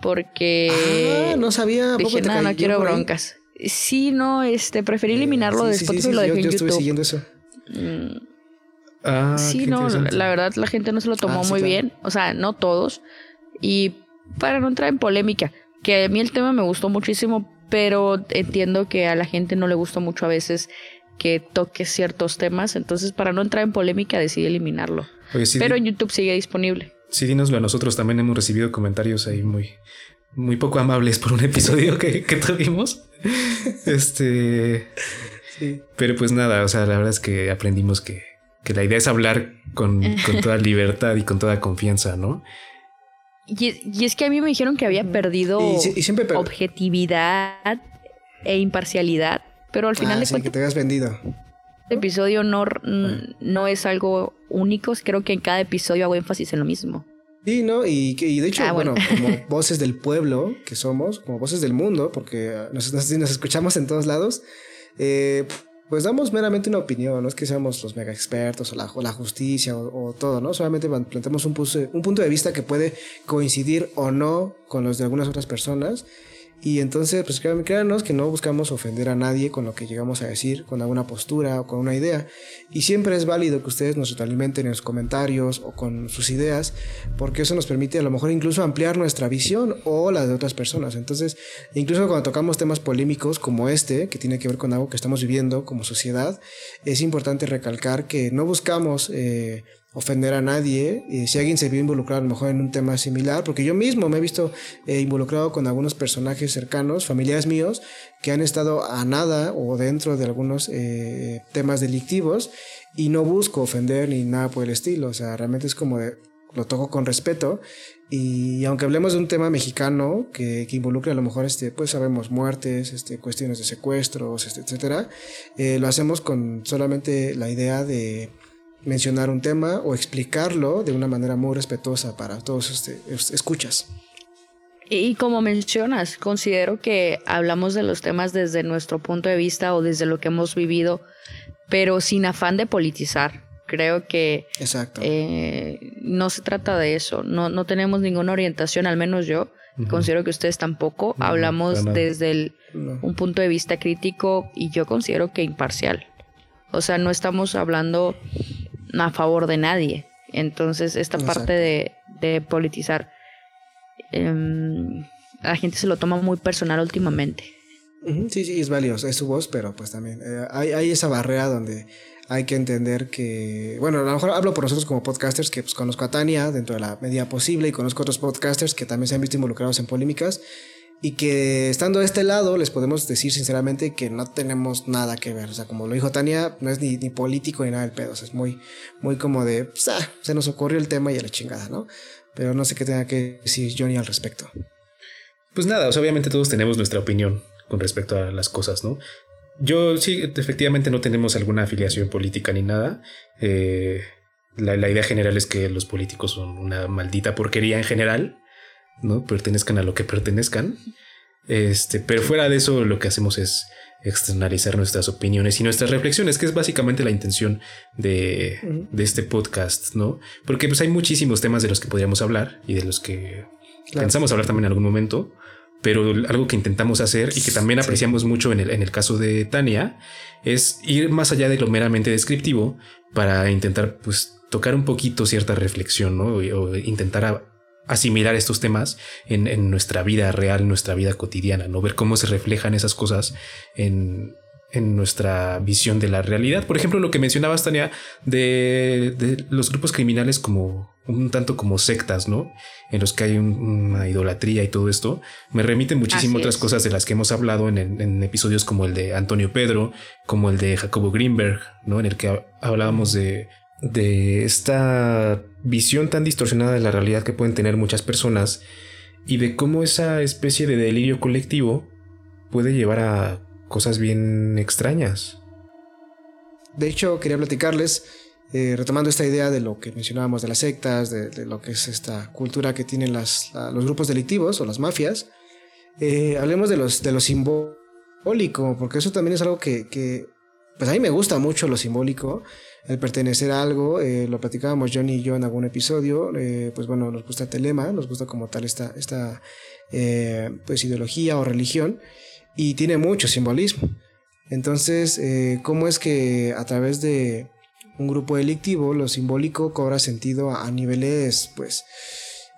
Porque... Ah, no sabía. Dije, nada, no quiero broncas. Sí, no, este, preferí eliminarlo de Spotify y lo dejé en YouTube. Yo estuve siguiendo eso. Mm. Ah, sí, no, la verdad la gente no se lo tomó ah, muy bien. O sea, no todos. Y para no entrar en polémica, que a mí el tema me gustó muchísimo, pero entiendo que a la gente no le gusta mucho a veces que toque ciertos temas, entonces para no entrar en polémica decidí eliminarlo. pero en YouTube sigue disponible. Sí, dínoslo a nosotros, también hemos recibido comentarios ahí muy, muy poco amables por un episodio que, que tuvimos. este... Sí. Pero pues nada, o sea, la verdad es que aprendimos que, que la idea es hablar con, con toda libertad y con toda confianza, ¿no? Y, es que a mí me dijeron que había perdido objetividad e imparcialidad, pero al final ah, de cuentas. que te habías vendido. El episodio no, no es algo único, creo que en cada episodio hago énfasis en lo mismo. Sí, ¿no? Y, de hecho, ah, bueno. como (laughs) voces del pueblo que somos, como voces del mundo, porque nos, nos, nos escuchamos en todos lados, eh, pues damos meramente una opinión, no es que seamos los mega expertos o la, la justicia o, todo, ¿no? Solamente planteamos un, un punto de vista que puede coincidir o no con los de algunas otras personas y entonces, pues créanos que no buscamos ofender a nadie con lo que llegamos a decir, con alguna postura o con una idea. Y siempre es válido que ustedes nos alimenten en los comentarios o con sus ideas, porque eso nos permite a lo mejor incluso ampliar nuestra visión o la de otras personas. Entonces, incluso cuando tocamos temas polémicos como este, que tiene que ver con algo que estamos viviendo como sociedad, es importante recalcar que no buscamos... Eh, ofender a nadie. Y si alguien se vio involucrado a lo mejor en un tema similar, porque yo mismo me he visto eh, involucrado con algunos personajes cercanos, familiares míos, que han estado a nada o dentro de algunos eh, temas delictivos y no busco ofender ni nada por el estilo. O sea, realmente es como de, lo toco con respeto y aunque hablemos de un tema mexicano que, que involucre a lo mejor este pues sabemos muertes este cuestiones de secuestros este, etcétera eh, lo hacemos con solamente la idea de mencionar un tema o explicarlo de una manera muy respetuosa para todos este, escuchas. Y como mencionas, considero que hablamos de los temas desde nuestro punto de vista o desde lo que hemos vivido, pero sin afán de politizar. Creo que Exacto. Eh, no se trata de eso. No, no tenemos ninguna orientación, al menos yo. Considero que ustedes tampoco. Hablamos desde un punto de vista crítico y yo considero que imparcial. O sea, no estamos hablando a favor de nadie. Entonces, esta parte de, de politizar, em, la gente se lo toma muy personal últimamente. Sí, sí, es valioso, es su voz, pero pues también eh, hay, hay, esa barrera donde hay que entender que, bueno, a lo mejor hablo por nosotros como podcasters, que pues conozco a Tania dentro de la medida posible y conozco a otros podcasters que también se han visto involucrados en polémicas y que estando de este lado les podemos decir sinceramente que no tenemos nada que ver, o sea, como lo dijo Tania, no es ni, ni político ni nada del pedo, es muy, muy como de, pues, ah, se nos ocurrió el tema y a la chingada, ¿no? Pero no sé qué tenga que decir Johnny al respecto. Pues nada, obviamente todos tenemos nuestra opinión con respecto a las cosas, ¿no? Yo sí, efectivamente no tenemos alguna afiliación política ni nada. Eh, la, la, idea general es que los políticos son una maldita porquería en general, ¿no? Pertenezcan a lo que pertenezcan. Este, pero fuera de eso, lo que hacemos es externalizar nuestras opiniones y nuestras reflexiones, que es básicamente la intención de, de este podcast, ¿no? Porque pues hay muchísimos temas de los que podríamos hablar y de los que claro. pensamos hablar también en algún momento pero algo que intentamos hacer y que también apreciamos sí. mucho en el, en el caso de Tania es ir más allá de lo meramente descriptivo para intentar pues tocar un poquito cierta reflexión ¿no? o, o intentar asimilar estos temas en, en, nuestra vida real, en nuestra vida cotidiana, no ver cómo se reflejan esas cosas en, en nuestra visión de la realidad. Por ejemplo, lo que mencionabas, Tania, de, de los grupos criminales como un tanto como sectas, ¿no? En los que hay un, una idolatría y todo esto, me remite muchísimo Así otras es. cosas de las que hemos hablado en, en, episodios como el de Antonio Pedro, como el de Jacobo Greenberg, ¿no? En el que hablábamos de, de esta visión tan distorsionada de la realidad que pueden tener muchas personas y de cómo esa especie de delirio colectivo puede llevar a cosas bien extrañas. De hecho, quería platicarles eh, retomando esta idea de lo que mencionábamos de las sectas, de, lo que es esta cultura que tienen los grupos delictivos o las mafias, eh, hablemos de, los, de lo simbólico, porque eso también es algo que, que, pues a mí me gusta mucho lo simbólico, el pertenecer a algo, eh, lo platicábamos Johnny y yo en algún episodio, eh, pues bueno, nos gusta Telema, nos gusta como tal esta, esta eh, pues ideología o religión, y tiene mucho simbolismo. Entonces, ¿cómo es que a través de un grupo delictivo, lo simbólico cobra sentido a, a niveles, pues,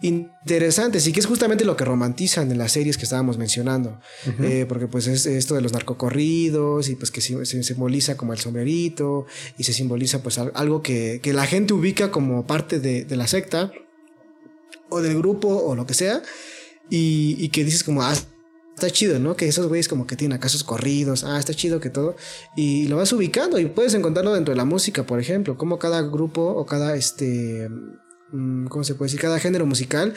interesantes y que es justamente lo que romantizan en las series que estábamos mencionando uh -huh. eh, porque pues es esto de los narcocorridos y pues que se, se, simboliza como el sombrerito y se simboliza pues algo que, que la gente ubica como parte de, de, la secta o del grupo o lo que sea y, y que dices como ah, está chido, ¿no? Que esos güeyes como que tienen acasos corridos, ah, está chido que todo, y lo vas ubicando y puedes encontrarlo dentro de la música, por ejemplo, como cada grupo o cada, este, ¿cómo se puede decir? Cada género musical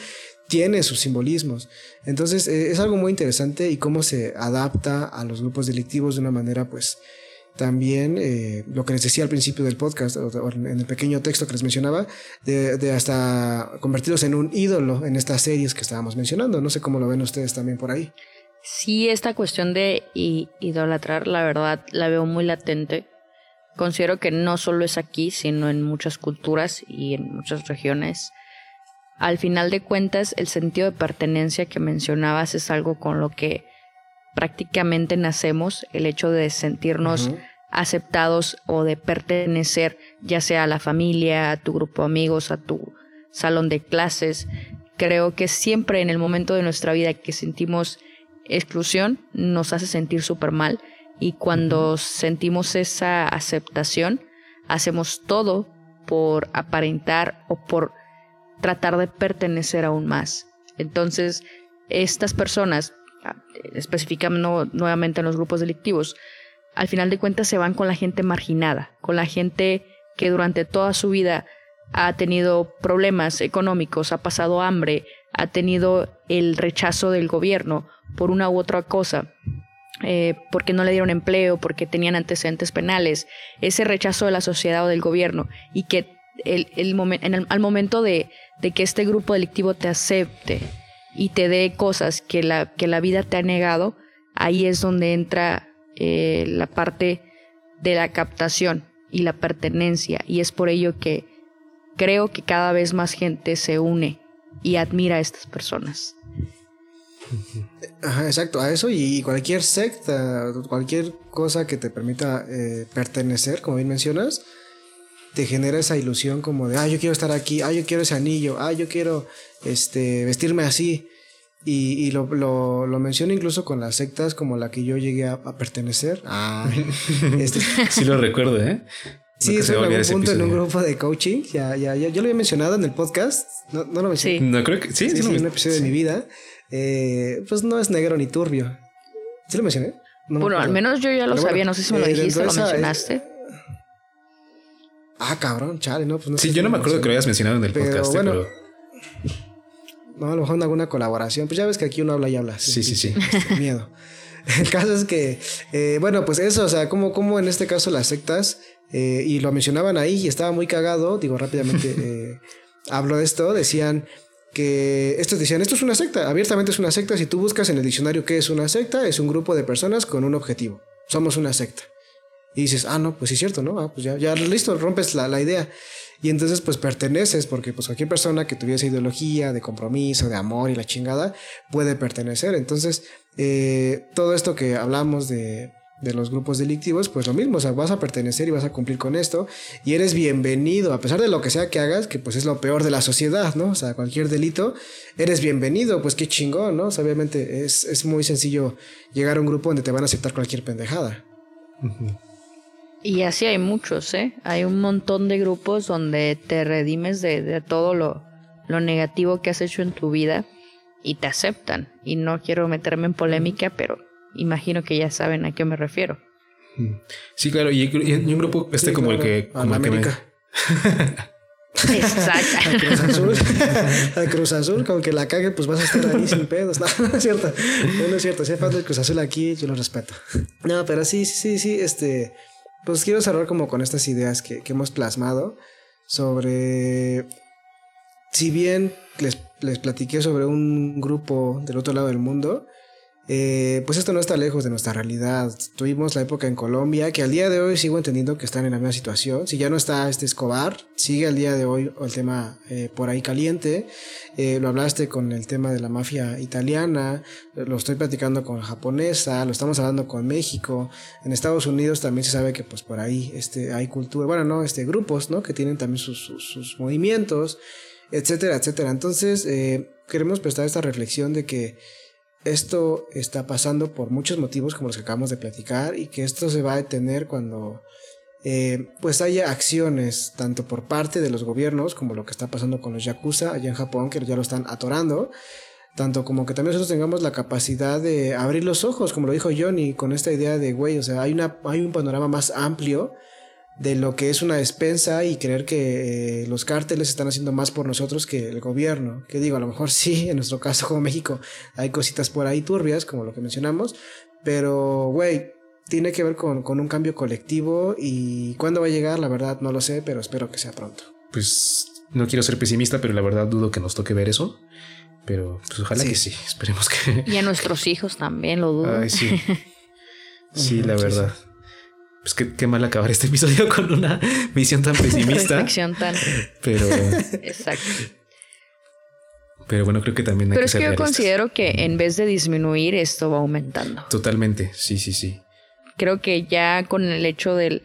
tiene sus simbolismos. Entonces eh, es algo muy interesante y cómo se adapta a los grupos delictivos de una manera, pues, también eh, lo que les decía al principio del podcast, o en el pequeño texto que les mencionaba, de, de, hasta convertirlos en un ídolo en estas series que estábamos mencionando. No sé cómo lo ven ustedes también por ahí. Sí, esta cuestión de idolatrar, la verdad, la veo muy latente. Considero que no solo es aquí, sino en muchas culturas y en muchas regiones. Al final de cuentas, el sentido de pertenencia que mencionabas es algo con lo que prácticamente nacemos, el hecho de sentirnos uh -huh. aceptados o de pertenecer, ya sea a la familia, a tu grupo de amigos, a tu salón de clases. Creo que siempre en el momento de nuestra vida que sentimos exclusión nos hace sentir súper mal y cuando uh -huh. sentimos esa aceptación hacemos todo por aparentar o por tratar de pertenecer aún más. Entonces, estas personas, especificando nuevamente en los grupos delictivos, al final de cuentas se van con la gente marginada, con la gente que durante toda su vida ha tenido problemas económicos, ha pasado hambre, ha tenido el rechazo del gobierno por una u otra cosa, eh, porque no le dieron empleo, porque tenían antecedentes penales, ese rechazo de la sociedad o del gobierno, y que el, al momento de, de, que este grupo delictivo te acepte y te dé cosas que la, que la vida te ha negado, ahí es donde entra eh, la parte de la captación y la pertenencia, y es por ello que creo que cada vez más gente se une y admira a estas personas. Ajá, exacto, a eso y cualquier secta, cualquier cosa que te permita eh, pertenecer, como bien mencionas, te genera esa ilusión como de, ah, yo quiero estar aquí, ah, yo quiero ese anillo, ah, yo quiero este, vestirme así. Y, lo, lo, menciono incluso con las sectas como la que yo llegué a, pertenecer. Ah, (laughs) este, sí lo recuerdo, ¿eh? Sí, es un punto en un grupo de coaching. Ya, ya, ya, yo lo había mencionado en el podcast. No, no lo mencioné. Sí. No, creo que sí, sí, sí, un episodio de mi vida. Eh, pues no es negro ni turbio. ¿Sí lo mencioné? bueno, al menos yo ya lo sabía. no sé si me lo eh, dijiste o lo mencionaste. Ah, cabrón, chale, no, pues no Sí, yo no me acuerdo que lo hayas mencionado en el podcast, bueno, pero no, a lo mejor en alguna colaboración. Pues ya ves que aquí uno habla y habla. Sí, sí, sí. Este, (laughs) miedo. El caso es que, eh, bueno, pues eso, o sea, como, como en este caso las sectas, eh, y lo mencionaban ahí y estaba muy cagado, digo rápidamente, (laughs) eh, hablo de esto, decían que estos decían, esto es una secta, abiertamente es una secta, si tú buscas en el diccionario qué es una secta, es un grupo de personas con un objetivo, somos una secta. Y dices, ah, no, pues sí es cierto, ¿no? Ah, pues ya, ya listo, rompes la, la idea. Y entonces pues perteneces, porque pues cualquier persona que tuviese ideología de compromiso, de amor y la chingada, puede pertenecer. Entonces, eh, todo esto que hablamos de, de los grupos delictivos, pues lo mismo, o sea, vas a pertenecer y vas a cumplir con esto y eres bienvenido, a pesar de lo que sea que hagas, que pues es lo peor de la sociedad, ¿no? O sea, cualquier delito, eres bienvenido, pues qué chingón, ¿no? O sea, obviamente es, es muy sencillo llegar a un grupo donde te van a aceptar cualquier pendejada. Y así hay muchos, ¿eh? Hay un montón de grupos donde te redimes de, todo lo, lo, negativo que has hecho en tu vida y te aceptan. Y no quiero meterme en polémica, pero imagino que ya saben a qué me refiero. Mm. Sí, claro, y, un grupo este como el que... Como América. Exacto. (laughs) A Cruz Azul, (laughs) a Cruz Azul, con que la cague, pues vas a estar ahí sin pedos. (laughs) No, no es cierto. No, es cierto. Si hay fan del Cruz Azul aquí, yo lo respeto. No, pero sí, sí, sí, sí, este pues quiero cerrar como con estas ideas que, hemos plasmado sobre, si bien les, les platiqué sobre un grupo del otro lado del mundo, eh, pues esto no está lejos de nuestra realidad. Tuvimos la época en Colombia, que al día de hoy sigo entendiendo que están en la misma situación. Si ya no está este Escobar, sigue al día de hoy el tema eh, por ahí caliente. Eh, lo hablaste con el tema de la mafia italiana, lo estoy platicando con japonesa, lo estamos hablando con México. En Estados Unidos también se sabe que pues por ahí este, hay cultura, bueno, no, este, grupos, ¿no? Que tienen también sus, sus movimientos, etcétera, etcétera. Entonces, queremos prestar esta reflexión de que esto está pasando por muchos motivos como los que acabamos de platicar y que esto se va a detener cuando eh, pues haya acciones tanto por parte de los gobiernos como lo que está pasando con los yakuza allá en Japón que ya lo están atorando tanto como que también nosotros tengamos la capacidad de abrir los ojos como lo dijo Johnny con esta idea de güey o sea hay una hay un panorama más amplio de lo que es una despensa y creer que eh, los cárteles están haciendo más por nosotros que el gobierno. Que digo, a lo mejor (laughs) sí, en nuestro caso como México hay cositas por ahí turbias, como lo que mencionamos, pero, güey, tiene que ver con, con, un cambio colectivo y cuándo va a llegar, la verdad no lo sé, pero espero que sea pronto. Pues no quiero ser pesimista, pero la verdad dudo que nos toque ver eso. Pero pues ojalá que sí, (laughs) esperemos que... Y a nuestros hijos también lo dudo. Ay, sí. (laughs) Sí, la verdad pues qué, mal acabar este episodio (laughs) con una visión tan pesimista. Tan. Pero. Exacto. Pero bueno, creo que también hay Pero es que yo considero que en vez de disminuir, esto va aumentando. Totalmente, sí, sí, sí. Creo que ya con el hecho de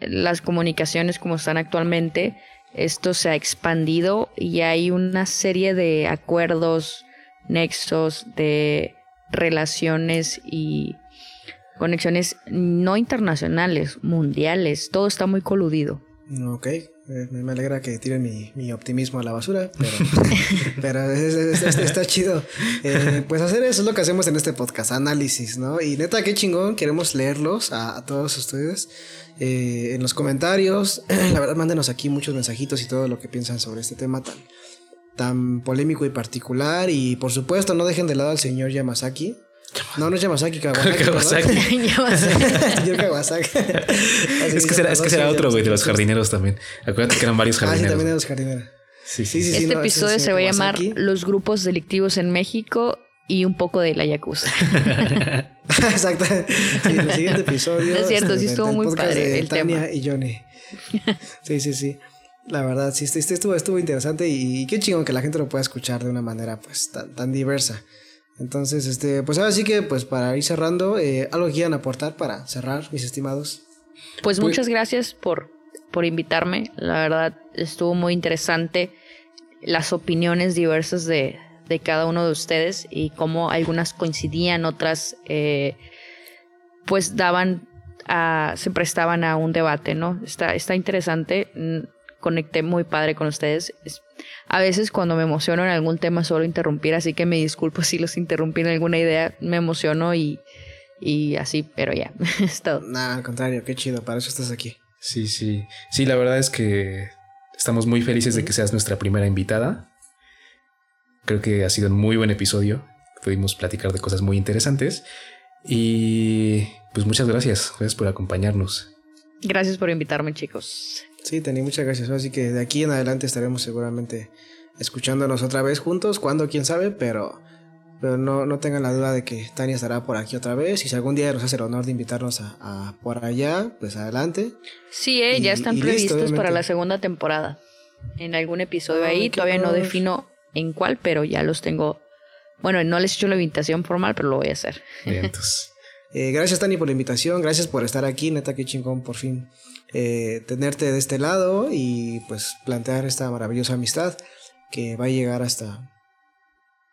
las comunicaciones como están actualmente, esto se ha expandido y hay una serie de acuerdos, nexos, de relaciones y conexiones no internacionales, mundiales, todo está muy coludido. Ok, eh, me alegra que tiren mi, optimismo a la basura, pero, (laughs) está chido. Eh, pues hacer eso es lo que hacemos en este podcast, análisis, ¿no? Y neta, qué chingón, queremos leerlos a, todos ustedes eh, en los comentarios. (clears throat) La verdad, mándenos aquí muchos mensajitos y todo lo que piensan sobre este tema tan, tan polémico y particular. Y por supuesto, no dejen de lado al señor Yamazaki. No, no es Yamazaki, Kawasaki. (laughs) Kawasaki. (laughs) Yo Kawasaki. (laughs) es que será, es que será otro, güey, de los jardineros también. Acuérdate que eran varios jardineros. Ah, sí, también de los jardineros. Sí, sí, sí. Este episodio se va a llamar Los grupos delictivos en México y un poco de la Yakuza. Exacto. Sí, el siguiente episodio. Es cierto, sí estuvo muy padre el Tania tema. y Johnny. Sí, sí, sí. La verdad, sí, este, este estuvo, estuvo interesante y, qué chingón que la gente lo pueda escuchar de una manera pues tan, tan diversa. Entonces, este, pues ahora sí que, pues para ir cerrando, eh, algo que quieran aportar para cerrar, mis estimados. Pues, pues muchas gracias por, por invitarme. La verdad, estuvo muy interesante las opiniones diversas de, de cada uno de ustedes y cómo algunas coincidían, otras eh, pues daban a, se prestaban a un debate, ¿no? Está, está interesante, conecté muy padre con ustedes. A veces cuando me emociono en algún tema suelo interrumpir, así que me disculpo (laughs) si los interrumpí en alguna idea, me emociono y, y así, pero ya, (laughs) es todo. Nada, al contrario, qué chido, para eso estás aquí. Sí, sí. Sí, la verdad es que estamos muy felices de que seas nuestra primera invitada. Creo que ha sido un muy buen episodio. Pudimos platicar de cosas muy interesantes. Y pues muchas gracias. Gracias por acompañarnos. Gracias por invitarme, chicos. Sí, Tani, muchas gracias. Así que de aquí en adelante estaremos seguramente escuchándonos otra vez juntos. Cuando, quién sabe, pero, pero no, no tengan la duda de que Tania estará por aquí otra vez. Y si algún día nos hace el honor de invitarnos a, por allá, pues adelante. Sí, eh, ya están previstos para la segunda temporada. En algún episodio ahí, todavía no defino en cuál, pero ya los tengo. Bueno, no les he hecho la invitación formal, pero lo voy a hacer. (laughs) Eh, gracias, Tani, por la invitación. Gracias por estar aquí. Neta, qué chingón, por fin. Eh, tenerte de este lado y pues plantear esta maravillosa amistad que va a llegar hasta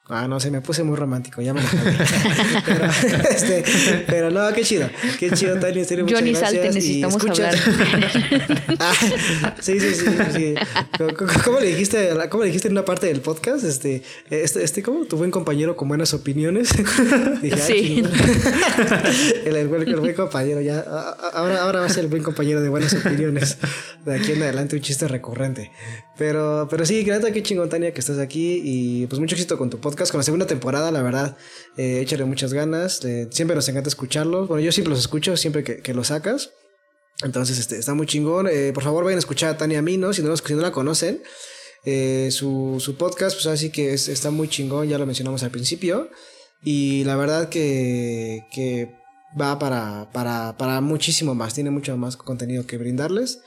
Ah, no sé, me puse muy romántico, ya me lo (laughs) pero, este, pero no, qué chido, qué chido, Tania. Johnny gracias. Salte, necesitamos hablar. (laughs) ah, sí, sí, sí, sí. ¿Cómo, le dijiste, ¿Cómo le dijiste en una parte del podcast? Este, este, este ¿cómo? Tu buen compañero con buenas opiniones. (laughs) Dije, sí. el, el, el, buen compañero, ya. Ahora, ahora va a ser el buen compañero de buenas opiniones. De aquí en adelante, un chiste recurrente. Pero, pero sí, gracias, qué chingón, Tania, que estás aquí y pues mucho éxito con tu podcast con la segunda temporada, la verdad. Eh, échale muchas ganas. siempre nos encanta escucharlos. Bueno, yo siempre los escucho, siempre que, que los sacas. Entonces, este, está muy chingón. Eh, por favor, vayan a escuchar a Tania Mino, si no, la conocen. Eh, su, su, podcast, pues así que está muy chingón, ya lo mencionamos al principio. Y la verdad que, que va para, para, para muchísimo más, tiene mucho más contenido que brindarles.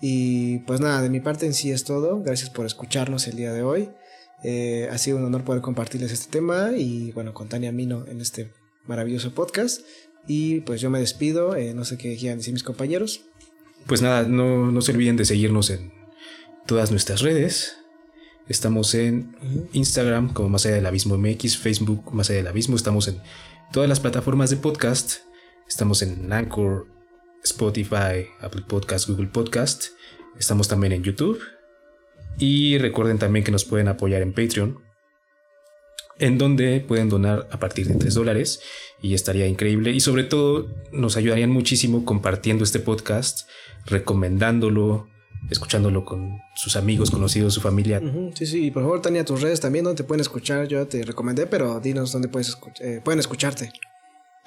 Y pues nada, de mi parte en sí es todo. Gracias por escucharnos el día de hoy. Eh, ha sido un honor poder compartirles este tema y bueno, con Tania Mino en este maravilloso podcast. Y pues yo me despido, eh, no sé qué quieran decir mis compañeros. Pues nada, no, no se olviden de seguirnos en todas nuestras redes. Estamos en Instagram como Más allá del Abismo MX, Facebook Más allá del Abismo. Estamos en todas las plataformas de podcast. Estamos en Anchor, Spotify, Apple Podcast, Google Podcast. Estamos también en YouTube. Y recuerden también que nos pueden apoyar en Patreon, en donde pueden donar a partir de 3 dólares y estaría increíble. Y sobre todo nos ayudarían muchísimo compartiendo este podcast, recomendándolo, escuchándolo con sus amigos, conocidos, su familia. Sí, sí, y por favor, Tania, tus redes también, donde te pueden escuchar. Yo te recomendé, pero dinos dónde puedes eh, pueden escucharte.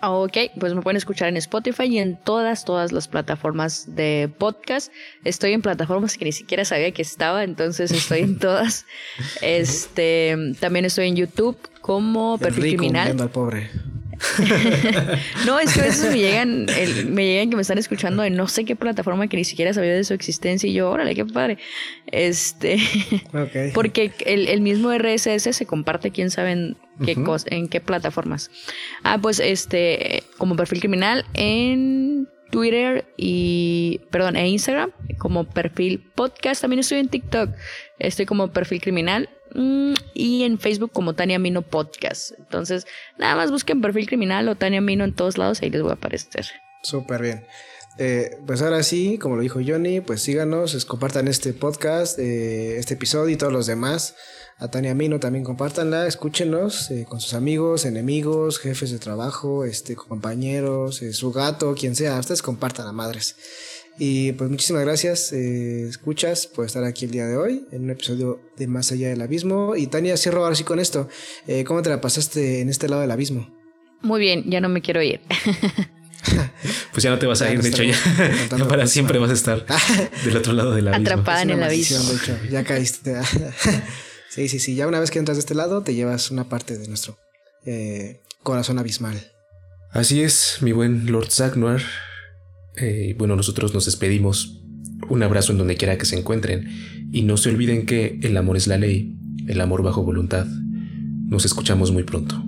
Ok, pues me pueden escuchar en Spotify y en todas, todas las plataformas de podcast. Estoy en plataformas que ni siquiera sabía que estaba, entonces estoy en (laughs) todas. Este, también estoy en YouTube como Perfil Criminal. Al pobre. (laughs) no, es que a veces me llegan, me llegan que me están escuchando en no sé qué plataforma que ni siquiera sabía de su existencia y yo, órale, qué padre. Este, (laughs) porque el, mismo RSS se comparte, quién sabe en qué, en qué plataformas. Ah, pues este, como perfil criminal en Twitter y, perdón, en Instagram como perfil podcast. También estoy en TikTok, estoy como perfil criminal. Mm, y en Facebook como Tania Mino Podcast. Entonces, nada más busquen perfil criminal o Tania Mino en todos lados, ahí les voy a aparecer. Súper bien. Eh, pues ahora sí, como lo dijo Johnny, pues síganos, compartan este podcast, eh, este episodio y todos los demás. A Tania Mino también compártanla, escúchenos eh, con sus amigos, enemigos, jefes de trabajo, este, compañeros, su gato, quien sea. Ustedes compartan a madres. Y pues muchísimas gracias, eh, escuchas, por estar aquí el día de hoy en un episodio de Más Allá del Abismo. Y Tania, cierro ahora sí con esto. Eh, ¿Cómo te la pasaste en este lado del abismo? Muy bien, ya no me quiero ir. (laughs) pues ya no te vas a ir, de hecho, ya, (laughs) para siempre vas a estar del otro lado del abismo. Atrapada en el abismo. ya caíste. (laughs) sí, sí, sí. Ya una vez que entras de este lado, te llevas una parte de nuestro eh, corazón abismal. Así es, mi buen Lord Zagnoir. Eh, bueno, nosotros nos despedimos. Un abrazo en donde quiera que se encuentren. Y no se olviden que el amor es la ley, el amor bajo voluntad. Nos escuchamos muy pronto.